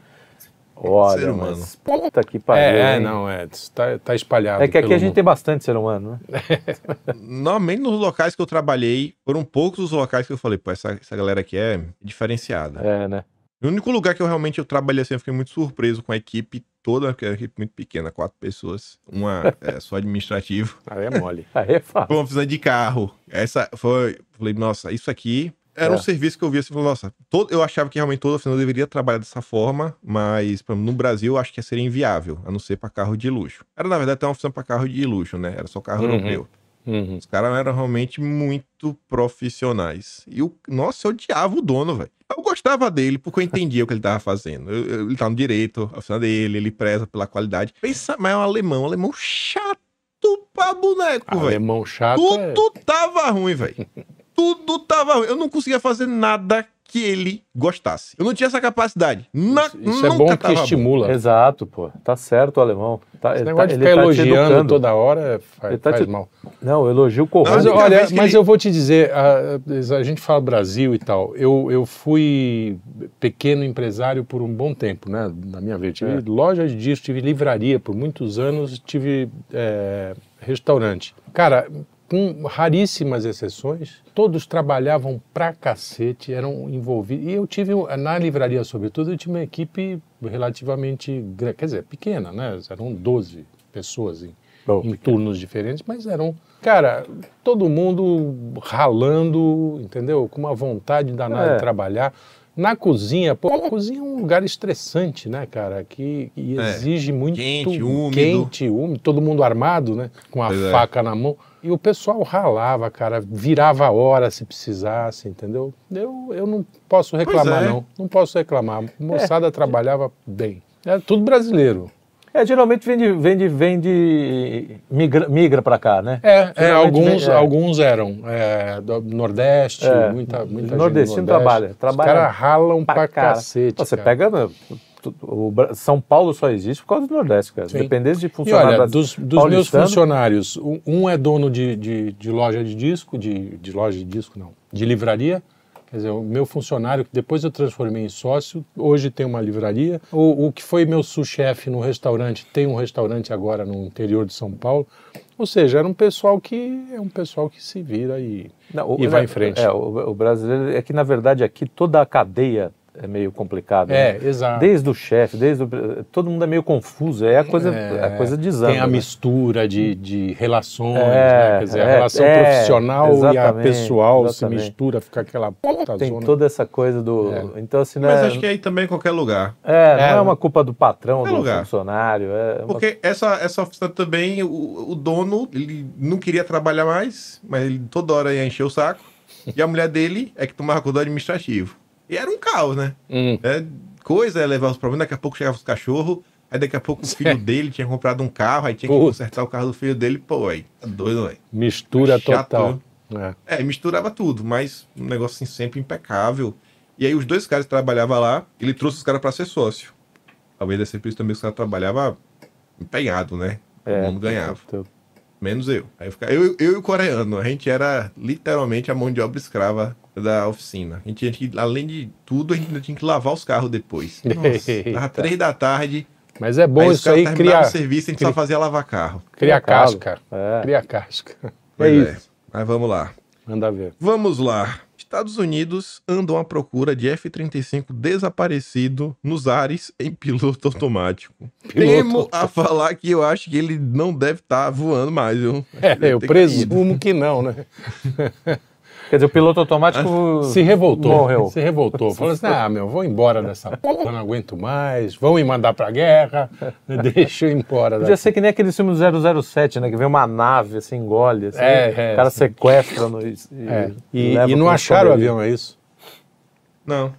Speaker 3: Olha,
Speaker 1: Ser humano.
Speaker 3: mas puta que pariu.
Speaker 2: É, é,
Speaker 3: hein?
Speaker 2: não, é, tá, tá espalhado.
Speaker 3: É que aqui
Speaker 2: pelo
Speaker 3: a gente
Speaker 2: mundo.
Speaker 3: tem bastante ser humano, né? <laughs>
Speaker 1: Normalmente nos locais que eu trabalhei, foram poucos os locais que eu falei, pô, essa, essa galera aqui é diferenciada.
Speaker 3: É, né?
Speaker 1: O único lugar que eu realmente eu trabalhei assim, eu fiquei muito surpreso com a equipe toda, que era uma equipe muito pequena, quatro pessoas. Uma <laughs> é, só administrativo.
Speaker 2: Aí é mole. <laughs>
Speaker 3: Aí é fácil.
Speaker 1: Foi uma oficina de carro. Essa foi. Falei, nossa, isso aqui era
Speaker 3: É.
Speaker 1: um serviço que eu via assim, falei, nossa, todo, eu achava que realmente toda oficina deveria trabalhar dessa forma, mas exemplo, no Brasil eu acho que seria inviável, a não ser para carro de luxo. Era, na verdade, até uma oficina para carro de luxo, né? Era só carro
Speaker 2: Uhum.
Speaker 1: europeu.
Speaker 2: Uhum.
Speaker 1: Os caras eram realmente muito profissionais. E o. Nossa, eu odiava o dono, velho. Eu gostava dele porque eu entendia o que ele tava fazendo. Eu- eu- ele tá no direito, a oficina dele, ele preza pela qualidade. Pensa, mas é um alemão, um alemão chato pra boneco, velho.
Speaker 2: Alemão chato é...
Speaker 1: Tudo tava ruim, velho. <laughs> Tudo tava ruim. Eu não conseguia fazer nada que ele gostasse. Eu não tinha essa capacidade. Na,
Speaker 2: Isso, isso é bom que estimula.
Speaker 3: Exato, pô. Tá certo o alemão. Tá,
Speaker 2: Esse
Speaker 3: ele
Speaker 2: negócio
Speaker 3: tá,
Speaker 2: de ficar
Speaker 3: tá
Speaker 2: elogiando toda hora é- faz,
Speaker 3: tá
Speaker 2: faz
Speaker 3: te-
Speaker 2: mal.
Speaker 3: Não, elogio correto.
Speaker 2: Mas olha, mas
Speaker 1: ele-
Speaker 2: eu vou te dizer, a, a gente fala Brasil e tal. Eu, eu fui pequeno empresário por um bom tempo, né? Na minha vida. Tive
Speaker 3: É.
Speaker 2: loja de disco, tive livraria por muitos anos, tive é, restaurante. Cara, com raríssimas exceções, todos trabalhavam pra cacete, eram envolvidos. E eu tive, na livraria, sobretudo, eu tinha uma equipe relativamente, quer dizer, pequena, né? Eram 12 pessoas em,
Speaker 3: Bom,
Speaker 2: em turnos diferentes, mas eram, cara, todo mundo ralando, entendeu? Com uma vontade danada
Speaker 3: É.
Speaker 2: de trabalhar. Na cozinha, pô, a cozinha é um lugar estressante, né, cara? Que, que
Speaker 1: É.
Speaker 2: exige muito
Speaker 1: Quente, úmido.
Speaker 2: quente, úmido, todo mundo armado, né? Com a
Speaker 1: Pois é.
Speaker 2: faca na mão. E o pessoal ralava, cara, virava a hora se precisasse, entendeu? Eu, eu não posso reclamar,
Speaker 1: é.
Speaker 2: não. Não posso reclamar. A moçada trabalhava bem. É tudo brasileiro.
Speaker 3: É, geralmente vem de, vem de, vem de migra, migra pra cá, né?
Speaker 2: É, é, alguns,
Speaker 3: vem- é.
Speaker 2: alguns eram. É, do Nordeste,
Speaker 3: É,
Speaker 2: muita, muita
Speaker 3: nordestino
Speaker 2: gente do Nordeste.
Speaker 3: trabalha, trabalha
Speaker 2: Os caras ralam pra,
Speaker 3: cara.
Speaker 2: cacete.
Speaker 3: Você
Speaker 2: cara.
Speaker 3: pega. né, tu- o São Paulo só existe por causa do Nordeste, cara.
Speaker 2: Sim.
Speaker 3: Dependesse de
Speaker 2: E
Speaker 3: funcionário
Speaker 2: olha, dos, dos meus funcionários, um, um é dono de, de, de loja de disco, de, de loja de disco não, de livraria, Quer dizer, o meu funcionário, que depois eu transformei em sócio, hoje tem uma livraria. O, o que foi meu sous-chefe no restaurante, tem um restaurante agora no interior de São Paulo. Ou seja, era um pessoal que é um pessoal que se vira e,
Speaker 3: Não, o-
Speaker 2: e vai
Speaker 3: é,
Speaker 2: em frente.
Speaker 3: É, o, o brasileiro é que, na verdade, aqui toda a cadeia é meio complicada.
Speaker 2: É,
Speaker 3: né?
Speaker 2: exato.
Speaker 3: Desde o chefe, desde o, todo mundo é meio confuso. É a coisa,
Speaker 2: É,
Speaker 3: a coisa desanda.
Speaker 2: Tem a
Speaker 3: né?
Speaker 2: mistura de, de relações,
Speaker 3: É,
Speaker 2: né? Quer dizer, a
Speaker 3: é,
Speaker 2: relação
Speaker 3: é,
Speaker 2: profissional e a pessoal
Speaker 3: exatamente.
Speaker 2: se mistura, fica aquela puta
Speaker 3: Tem
Speaker 2: zona.
Speaker 3: toda essa coisa do.
Speaker 2: É.
Speaker 3: Então, assim, não
Speaker 1: Mas
Speaker 3: é,
Speaker 1: acho que aí também em qualquer lugar.
Speaker 3: é, não
Speaker 2: É,
Speaker 3: é,
Speaker 2: né?
Speaker 3: uma culpa do patrão,
Speaker 1: É
Speaker 3: do
Speaker 1: lugar.
Speaker 3: funcionário. É uma-
Speaker 1: Porque essa, essa oficina também, o, o dono, ele não queria trabalhar mais, mas ele toda hora ia encher o saco. E a mulher dele é que tomava conta do administrativo. E era um caos, né?
Speaker 2: Hum.
Speaker 1: É, coisa é levar os problemas, daqui a pouco chegava os cachorros, aí daqui a pouco o filho <laughs> dele tinha comprado um carro, aí tinha que consertar o carro do filho dele, pô, aí, tá doido, velho.
Speaker 2: Mistura
Speaker 1: Chato,
Speaker 2: total. É.
Speaker 1: É, misturava tudo, mas um negócio assim sempre impecável. E aí os dois caras que trabalhavam lá, ele trouxe os caras pra ser sócio. Talvez desse por isso também os caras trabalhavam empenhado, né?
Speaker 3: é,
Speaker 1: Todo mundo ganhava.
Speaker 3: eu-
Speaker 1: Menos eu. Aí eu, ficava- eu, eu e o coreano, a gente era literalmente a mão de obra escrava da oficina. A gente tinha que, além de tudo, a gente ainda tinha que lavar os carros depois. <laughs> Nossa, três da tarde,
Speaker 2: Mas é bom
Speaker 1: aí os
Speaker 2: isso
Speaker 1: caras
Speaker 2: aí,
Speaker 1: terminavam
Speaker 2: cria,
Speaker 1: o serviço, a gente
Speaker 2: cria-
Speaker 1: só fazia lavar carro.
Speaker 2: cria casca.
Speaker 3: É.
Speaker 2: Cria casca. É
Speaker 1: Pois
Speaker 2: isso.
Speaker 1: Mas vamos lá.
Speaker 2: Manda ver.
Speaker 1: Vamos lá. Estados Unidos andam à procura de F-35 desaparecido nos ares em piloto automático. Temo a falar que eu acho que ele não deve estar voando mais, viu?
Speaker 2: É, eu presumo que não, né? <laughs>
Speaker 3: Quer dizer, o piloto automático
Speaker 2: Se revoltou.
Speaker 3: morreu.
Speaker 2: Se revoltou. Falou assim: ah, meu, vou embora dessa <laughs> porra, não aguento mais. Vão me mandar pra guerra. <laughs> Deixa eu ir embora.
Speaker 3: Podia
Speaker 2: daqui.
Speaker 3: ser que nem aquele filme do 007, né? Que vem uma nave, assim, engole, assim,
Speaker 2: É, é,
Speaker 3: o cara
Speaker 2: sim.
Speaker 3: sequestra no, e,
Speaker 2: É. E,
Speaker 3: leva
Speaker 2: e não acharam o avião, é isso?
Speaker 1: Não.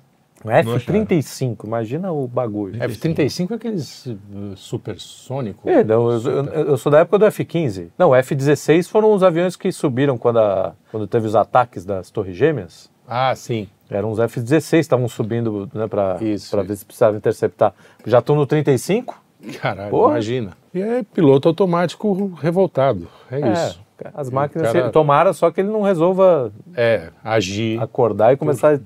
Speaker 3: Um F-35, imagina o bagulho.
Speaker 2: F-35 é aqueles uh, supersônico.
Speaker 3: É, não, eu, eu- eu sou da época do F-15. Não, o F-16 foram os aviões que subiram quando, a- quando teve os ataques das Torres Gêmeas.
Speaker 2: Ah, sim.
Speaker 3: Eram os F-16 que estavam subindo né, para ver se precisava interceptar. Já estão no 35?
Speaker 2: Caralho,
Speaker 3: Porra.
Speaker 2: imagina. E é piloto automático revoltado. É, isso.
Speaker 3: As máquinas.
Speaker 2: cara-
Speaker 3: Tomara só que ele não resolva
Speaker 2: É, agir.
Speaker 3: acordar e começar.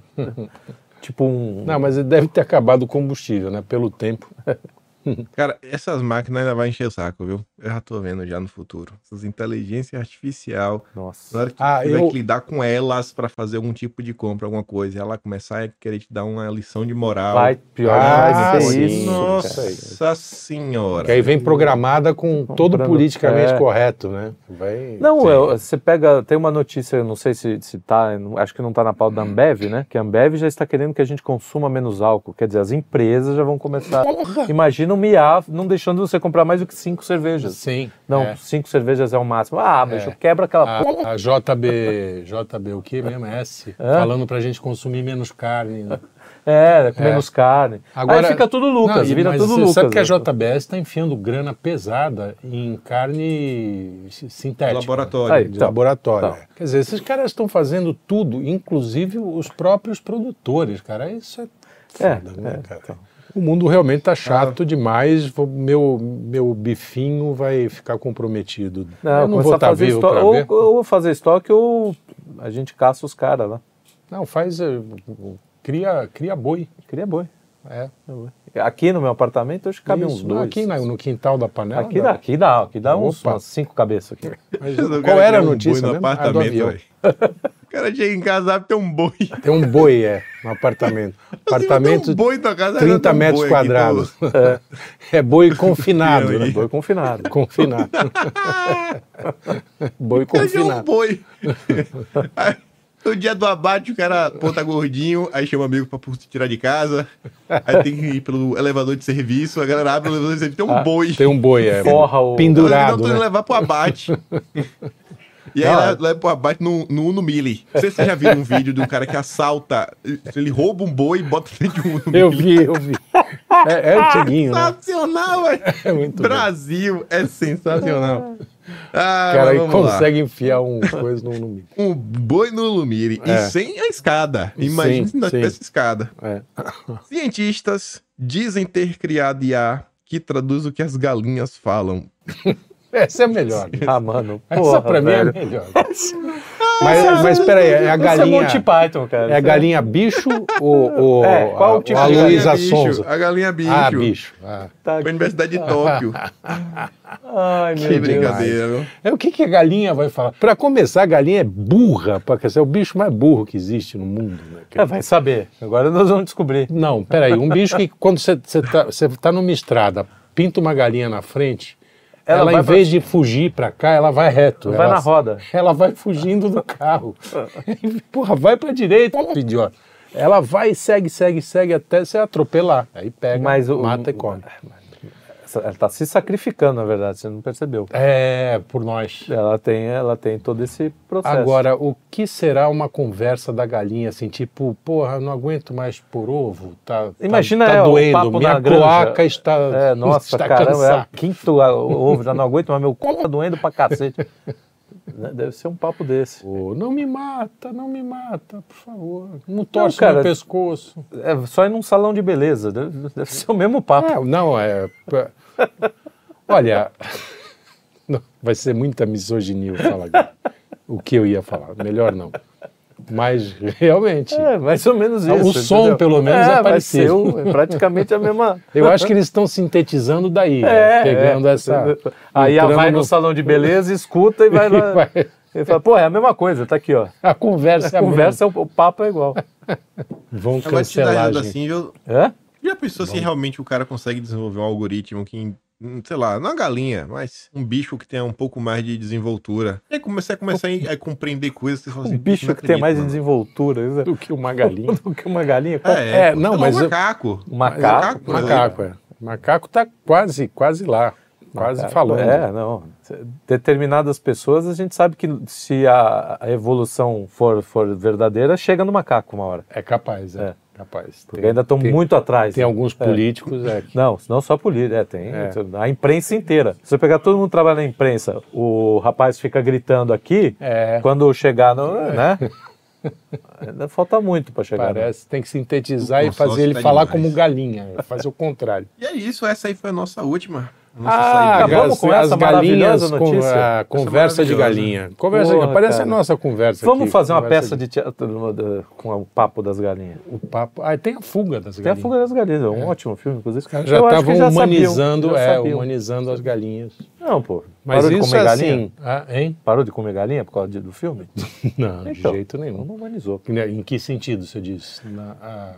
Speaker 3: Tipo um.
Speaker 2: Não, mas ele deve ter acabado o combustível, né? Pelo tempo. <laughs> <laughs>
Speaker 1: Cara, essas máquinas ainda vai encher o saco, viu? Eu já tô vendo já no futuro. Essas inteligência artificial.
Speaker 3: Nossa.
Speaker 1: Na hora que
Speaker 2: Ah,
Speaker 1: tiver
Speaker 2: eu-
Speaker 1: que lidar com elas pra fazer algum tipo de compra, alguma coisa, e ela começar a querer te dar uma lição de moral.
Speaker 3: Vai, pior
Speaker 2: Ah,
Speaker 3: vai ser isso.
Speaker 1: Nossa
Speaker 3: cara.
Speaker 1: senhora.
Speaker 2: Que aí vem programada com todo
Speaker 3: Comprando-
Speaker 2: politicamente
Speaker 3: é.
Speaker 2: correto, né? Vai...
Speaker 3: Não, eu- você pega, tem uma notícia, eu não sei se, se tá, acho que não tá na pauta da Ambev, né? Que a Ambev já está querendo que a gente consuma menos álcool. Quer dizer, as empresas já vão começar. Imagina o MIA não deixando você comprar mais do que cinco cervejas.
Speaker 2: Sim.
Speaker 3: Não,
Speaker 2: é.
Speaker 3: cinco cervejas é o máximo. Ah, bicho,
Speaker 2: É.
Speaker 3: quebra aquela porra.
Speaker 2: A, a JB, JB o que mesmo? S,
Speaker 3: É?
Speaker 2: falando pra gente consumir menos carne. né?
Speaker 3: É, com menos carne.
Speaker 2: Agora-
Speaker 3: Aí fica tudo Lucas,
Speaker 2: Não, e-
Speaker 3: vira
Speaker 2: mas
Speaker 3: tudo
Speaker 2: você
Speaker 3: Lucas.
Speaker 2: sabe que a
Speaker 3: né?
Speaker 2: JBS está enfiando grana pesada em carne si- sintética.
Speaker 1: Laboratório.
Speaker 3: Aí,
Speaker 2: De
Speaker 3: Então,
Speaker 2: laboratório.
Speaker 3: então.
Speaker 2: é. Quer dizer, esses caras estão fazendo tudo, inclusive os próprios produtores, cara. Isso é
Speaker 3: É,
Speaker 2: foda, né,
Speaker 3: é,
Speaker 2: cara?
Speaker 3: então.
Speaker 2: O mundo realmente tá chato demais. vou- Meu, meu bifinho vai ficar comprometido.
Speaker 3: Não,
Speaker 2: eu não
Speaker 3: começar
Speaker 2: vou
Speaker 3: a
Speaker 2: estar
Speaker 3: fazer
Speaker 2: vivo
Speaker 3: estoque,
Speaker 2: para
Speaker 3: ou,
Speaker 2: ver.
Speaker 3: ou fazer estoque ou a gente caça os caras lá.
Speaker 2: Não, faz. eh, Cria, cria boi.
Speaker 3: Queria boi.
Speaker 2: É.
Speaker 3: Aqui no meu apartamento, acho que cabe uns
Speaker 2: Isso,
Speaker 3: dois.
Speaker 2: Aqui na- no quintal da panela.
Speaker 3: Aqui dá, aqui dá, aqui dá uns, umas cinco cabeças aqui.
Speaker 2: Mas qual era a
Speaker 1: um
Speaker 2: notícia
Speaker 1: boi no
Speaker 2: mesmo? Ah, do
Speaker 1: apartamento,
Speaker 2: avião.
Speaker 1: velho. O cara chega em casa tem um boi.
Speaker 2: Tem um boi, é, no apartamento. Apartamento
Speaker 1: Tem um boi na casa,
Speaker 2: 30
Speaker 1: tem um
Speaker 2: metros
Speaker 1: boi aqui,
Speaker 2: quadrados. É boi confinado, né?
Speaker 3: Boi confinado.
Speaker 2: Confinado. <laughs> boi
Speaker 1: O cara tinha um
Speaker 2: confinado.
Speaker 1: boi. Aí, no dia do abate, o cara pô, tá gordinho, aí chama o amigo pra pô, tirar de casa. Aí tem que ir pelo elevador de serviço, a galera abre o elevador de serviço, tem um boi.
Speaker 2: Tem um boi, é.
Speaker 3: Forra o-
Speaker 1: Não,
Speaker 2: Pendurado,
Speaker 1: tô indo
Speaker 2: né?
Speaker 1: levar pro abate. <laughs> E aí
Speaker 3: Não,
Speaker 1: ela leva pro abate no, no Uno Mille. Não sei se você já viu um vídeo de um cara que assalta, ele rouba um boi e bota dentro de um Uno
Speaker 2: Eu
Speaker 1: Mille.
Speaker 2: vi, eu vi. É, é antiguinho, né?
Speaker 1: Sensacional, velho.
Speaker 2: É muito bom.
Speaker 1: Brasil é sensacional. Ah,
Speaker 2: O cara aí
Speaker 1: vamos lá.
Speaker 2: consegue enfiar um coisa no, milho.
Speaker 1: Um boi no Lumire
Speaker 2: É.
Speaker 1: e sem a escada. Imagina se não tivesse escada.
Speaker 2: É.
Speaker 1: Cientistas dizem ter criado IA que traduz o que as galinhas falam. <laughs>
Speaker 2: Essa é a melhor. <laughs>
Speaker 3: Ah, mano,
Speaker 2: Essa
Speaker 3: porra,
Speaker 2: pra mim
Speaker 3: velho.
Speaker 2: é a melhor. <laughs> Mas, mas peraí, é a
Speaker 3: Isso é
Speaker 2: galinha.
Speaker 3: Monty Python, cara.
Speaker 2: É a galinha bicho ou, <laughs> ou
Speaker 3: É, qual
Speaker 2: a,
Speaker 3: tipo
Speaker 2: a
Speaker 3: de
Speaker 1: galinha
Speaker 2: Luísa
Speaker 1: bicho,
Speaker 2: Sonza?
Speaker 1: A galinha bicho.
Speaker 2: Ah, bicho. Ah.
Speaker 3: Tá
Speaker 1: Foi Universidade de Tóquio.
Speaker 3: Ai, meu
Speaker 1: que
Speaker 3: Deus.
Speaker 1: brincadeira, viu?
Speaker 2: É o que, que a galinha vai falar? Para começar, a galinha é burra, porque é o bicho mais burro que existe no mundo. Né?
Speaker 3: É, vai saber. Agora nós vamos descobrir.
Speaker 2: Não, peraí, um bicho que quando você está você tá numa estrada, pinta uma galinha na frente,
Speaker 3: Ela
Speaker 2: ela, em
Speaker 3: pra-
Speaker 2: vez de fugir para cá, ela vai reto.
Speaker 3: Vai
Speaker 2: ela,
Speaker 3: na roda.
Speaker 2: Ela vai fugindo do carro. <laughs> Porra, vai para direita, idiota. Ela vai, segue, segue, segue até você atropelar. Aí pega,
Speaker 3: Mas o-
Speaker 2: mata e come.
Speaker 3: Ela está se sacrificando, na verdade, você não percebeu.
Speaker 2: É, por nós.
Speaker 3: Ela tem, ela tem todo esse processo.
Speaker 2: Agora, o que será uma conversa da galinha, assim, tipo, porra, não aguento mais por ovo, tá, tá-
Speaker 3: Imagina
Speaker 2: tá,
Speaker 3: é, o
Speaker 2: doendo, minha
Speaker 3: granja.
Speaker 2: cloaca está,
Speaker 3: É, nossa,
Speaker 2: está
Speaker 3: caramba, é o quinto a- ovo, já não aguento, mas meu cu tá doendo pra cacete. <laughs> Né, Deve ser um papo desse.
Speaker 2: Pô, não me mata, não me mata, por favor. Não torce
Speaker 3: cara,
Speaker 2: meu pescoço.
Speaker 3: É só ir num salão de beleza, deve, deve ser o mesmo papo.
Speaker 2: É, não, é... Olha, <laughs> não, vai ser muita misoginia eu falar o que eu ia falar, melhor não. Mas, <laughs> realmente,
Speaker 3: É, mais ou menos
Speaker 2: O
Speaker 3: isso.
Speaker 2: som,
Speaker 3: entendeu?
Speaker 2: pelo menos,
Speaker 3: é,
Speaker 2: é
Speaker 3: vai ser
Speaker 2: parecido.
Speaker 3: o- é praticamente a mesma. <laughs>
Speaker 2: eu acho que eles estão sintetizando daí, né?
Speaker 3: É,
Speaker 2: pegando
Speaker 3: é.
Speaker 2: essa...
Speaker 3: Aí
Speaker 2: entrando
Speaker 3: vai no
Speaker 2: no-
Speaker 3: salão de beleza, escuta e vai <laughs> lá.
Speaker 2: Vai-
Speaker 3: Ele fala, pô, é a mesma coisa, tá aqui, ó.
Speaker 2: A conversa
Speaker 3: A
Speaker 2: é a
Speaker 3: conversa, o, o papo é igual.
Speaker 2: Vão
Speaker 1: Agora,
Speaker 2: cancelar,
Speaker 1: assim, eu...
Speaker 3: É?
Speaker 1: Já pensou se realmente o cara consegue desenvolver um algoritmo que, sei lá, não uma galinha, mas um bicho que tenha um pouco mais de desenvoltura. E aí comecei a começar a, a compreender coisas que você fala
Speaker 3: Um
Speaker 1: assim,
Speaker 3: bicho que tem mais de
Speaker 1: acredito,
Speaker 3: desenvoltura é-
Speaker 2: Do que uma galinha. <laughs>
Speaker 3: do que uma galinha.
Speaker 1: mano. É,
Speaker 2: É, não,
Speaker 1: lá,
Speaker 2: mas
Speaker 1: um macaco.
Speaker 3: Um macaco.
Speaker 1: Macaco,
Speaker 2: Macaco, é. Macaco tá quase, quase lá. Quase
Speaker 3: Macaco,
Speaker 2: falando.
Speaker 3: É, não. Determinadas pessoas, a gente sabe que se a, a evolução for, for verdadeira, chega no macaco uma hora.
Speaker 2: É capaz, é.
Speaker 3: É.
Speaker 2: Capaz.
Speaker 3: Porque ainda estão
Speaker 2: tem-
Speaker 3: muito atrás.
Speaker 2: Tem alguns políticos é, que-
Speaker 3: Não, não só política, é, tem
Speaker 2: É.
Speaker 3: a imprensa inteira. Se você pegar todo mundo que trabalha na imprensa, o rapaz fica gritando aqui,
Speaker 2: É.
Speaker 3: quando chegar no. né? <laughs> Ainda falta muito para chegar. né?
Speaker 2: Parece, tem que sintetizar
Speaker 1: O
Speaker 2: e fazer ele
Speaker 1: tá
Speaker 2: falar
Speaker 1: demais.
Speaker 2: como galinha, fazer o contrário.
Speaker 1: E é isso, essa aí foi a nossa última. Nossa
Speaker 2: Ah,
Speaker 3: acabamos com essa
Speaker 2: as galinhas,
Speaker 3: maravilhosa
Speaker 2: com,
Speaker 3: notícia.
Speaker 2: a conversa de galinha. Conversa,
Speaker 3: Porra,
Speaker 2: parece
Speaker 3: cara.
Speaker 2: a nossa conversa
Speaker 3: Vamos
Speaker 2: aqui,
Speaker 3: fazer uma peça de teatro com o papo das galinhas.
Speaker 2: O papo... Ah, tem a fuga das
Speaker 3: Tem a
Speaker 2: galinhas.
Speaker 3: Fuga das Galinhas, é um ótimo filme, inclusive.
Speaker 2: Já estavam
Speaker 3: sabiam,
Speaker 2: humanizando,
Speaker 3: já
Speaker 2: é,
Speaker 3: sabiam.
Speaker 2: humanizando as galinhas.
Speaker 3: Não, pô.
Speaker 2: Mas
Speaker 3: Parou de
Speaker 2: isso
Speaker 3: comer
Speaker 2: é
Speaker 3: galinha?
Speaker 2: assim... Ah, hein?
Speaker 3: Parou de comer galinha por causa de- do filme? <laughs>
Speaker 2: Não, de
Speaker 3: Então,
Speaker 2: jeito nenhum.
Speaker 3: Não humanizou.
Speaker 2: Em que sentido você diz? Na- a-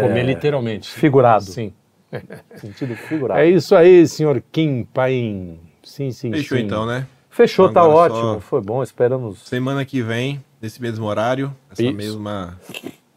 Speaker 2: Comer literalmente.
Speaker 3: Figurado.
Speaker 2: Sim. <laughs>
Speaker 3: Sentido figurado.
Speaker 2: É isso aí, senhor Kim Paim. Sim, sim,
Speaker 1: Fechou
Speaker 2: sim.
Speaker 1: então, né?
Speaker 3: Fechou, tá
Speaker 1: Agora
Speaker 3: ótimo.
Speaker 1: só-
Speaker 3: Foi bom, esperamos.
Speaker 1: Semana que vem, nesse mesmo horário, essa
Speaker 2: Isso.
Speaker 1: mesma.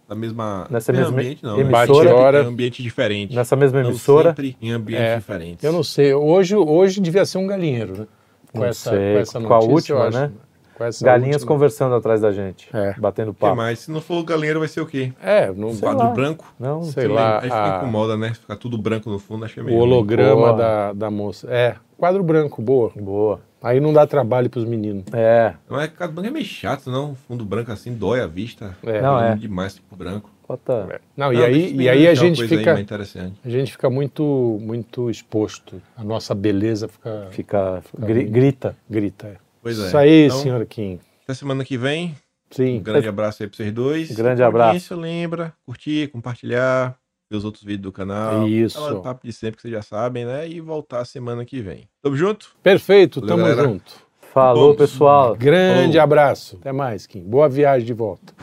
Speaker 1: Da mesma.
Speaker 3: Nessa mesma
Speaker 1: ambiente, não.
Speaker 3: emissora.
Speaker 1: Né?
Speaker 2: Hora.
Speaker 1: Em ambiente diferente.
Speaker 3: Nessa mesma
Speaker 1: Não
Speaker 3: emissora.
Speaker 1: sempre em ambientes
Speaker 2: É,
Speaker 1: diferentes.
Speaker 2: Eu não sei. Hoje, hoje devia ser um galinheiro, né? Com
Speaker 3: Não
Speaker 2: essa,
Speaker 3: sei,
Speaker 2: com essa
Speaker 3: com a
Speaker 2: notícia,
Speaker 3: última,
Speaker 2: eu acho.
Speaker 3: né?
Speaker 2: Com essa
Speaker 3: Galinhas
Speaker 2: última.
Speaker 3: conversando atrás da gente.
Speaker 2: É.
Speaker 3: Batendo
Speaker 1: O que
Speaker 3: papo.
Speaker 1: mais? Se não for o galinheiro, vai ser o quê?
Speaker 2: É, não,
Speaker 1: Um
Speaker 3: Sei
Speaker 1: quadro
Speaker 3: lá.
Speaker 1: branco?
Speaker 3: Não,
Speaker 2: sei lá.
Speaker 1: Aí fica
Speaker 2: a-
Speaker 1: incomoda, né? Ficar tudo branco no fundo, acho que é
Speaker 2: o
Speaker 1: meio.
Speaker 2: holograma
Speaker 3: Boa.
Speaker 2: da, da moça. É, quadro branco, boa.
Speaker 3: Boa.
Speaker 2: Aí não dá trabalho pros meninos.
Speaker 3: É.
Speaker 1: Não é quadro branco é meio chato, não. Fundo branco assim dói a vista.
Speaker 2: É.
Speaker 3: Não, é.
Speaker 1: demais tipo branco.
Speaker 3: Bota.
Speaker 2: Não, e
Speaker 1: Não,
Speaker 2: aí,
Speaker 1: deixa os
Speaker 2: e aí a gente
Speaker 1: coisa aí
Speaker 2: fica.
Speaker 1: mais interessante.
Speaker 2: A gente fica muito, muito exposto. A nossa beleza fica.
Speaker 3: Fica. gri- grita.
Speaker 2: grita. é.
Speaker 1: Pois é.
Speaker 2: Isso aí,
Speaker 1: Então,
Speaker 2: senhor Kim.
Speaker 1: Até semana que vem.
Speaker 2: Sim.
Speaker 1: Um grande abraço aí pra vocês dois.
Speaker 3: Grande
Speaker 1: A
Speaker 3: abraço.
Speaker 1: audiência, Lembra, curtir, compartilhar, ver os outros vídeos do canal.
Speaker 2: Isso.
Speaker 1: Aquela papo de sempre que vocês já sabem, né? E voltar semana que vem. Tamo junto?
Speaker 2: Perfeito,
Speaker 1: Valeu,
Speaker 2: tamo
Speaker 1: galera.
Speaker 2: junto.
Speaker 3: Falou, pessoal.
Speaker 2: Grande
Speaker 1: Falou.
Speaker 2: abraço. Até mais, Kim. Boa viagem de volta.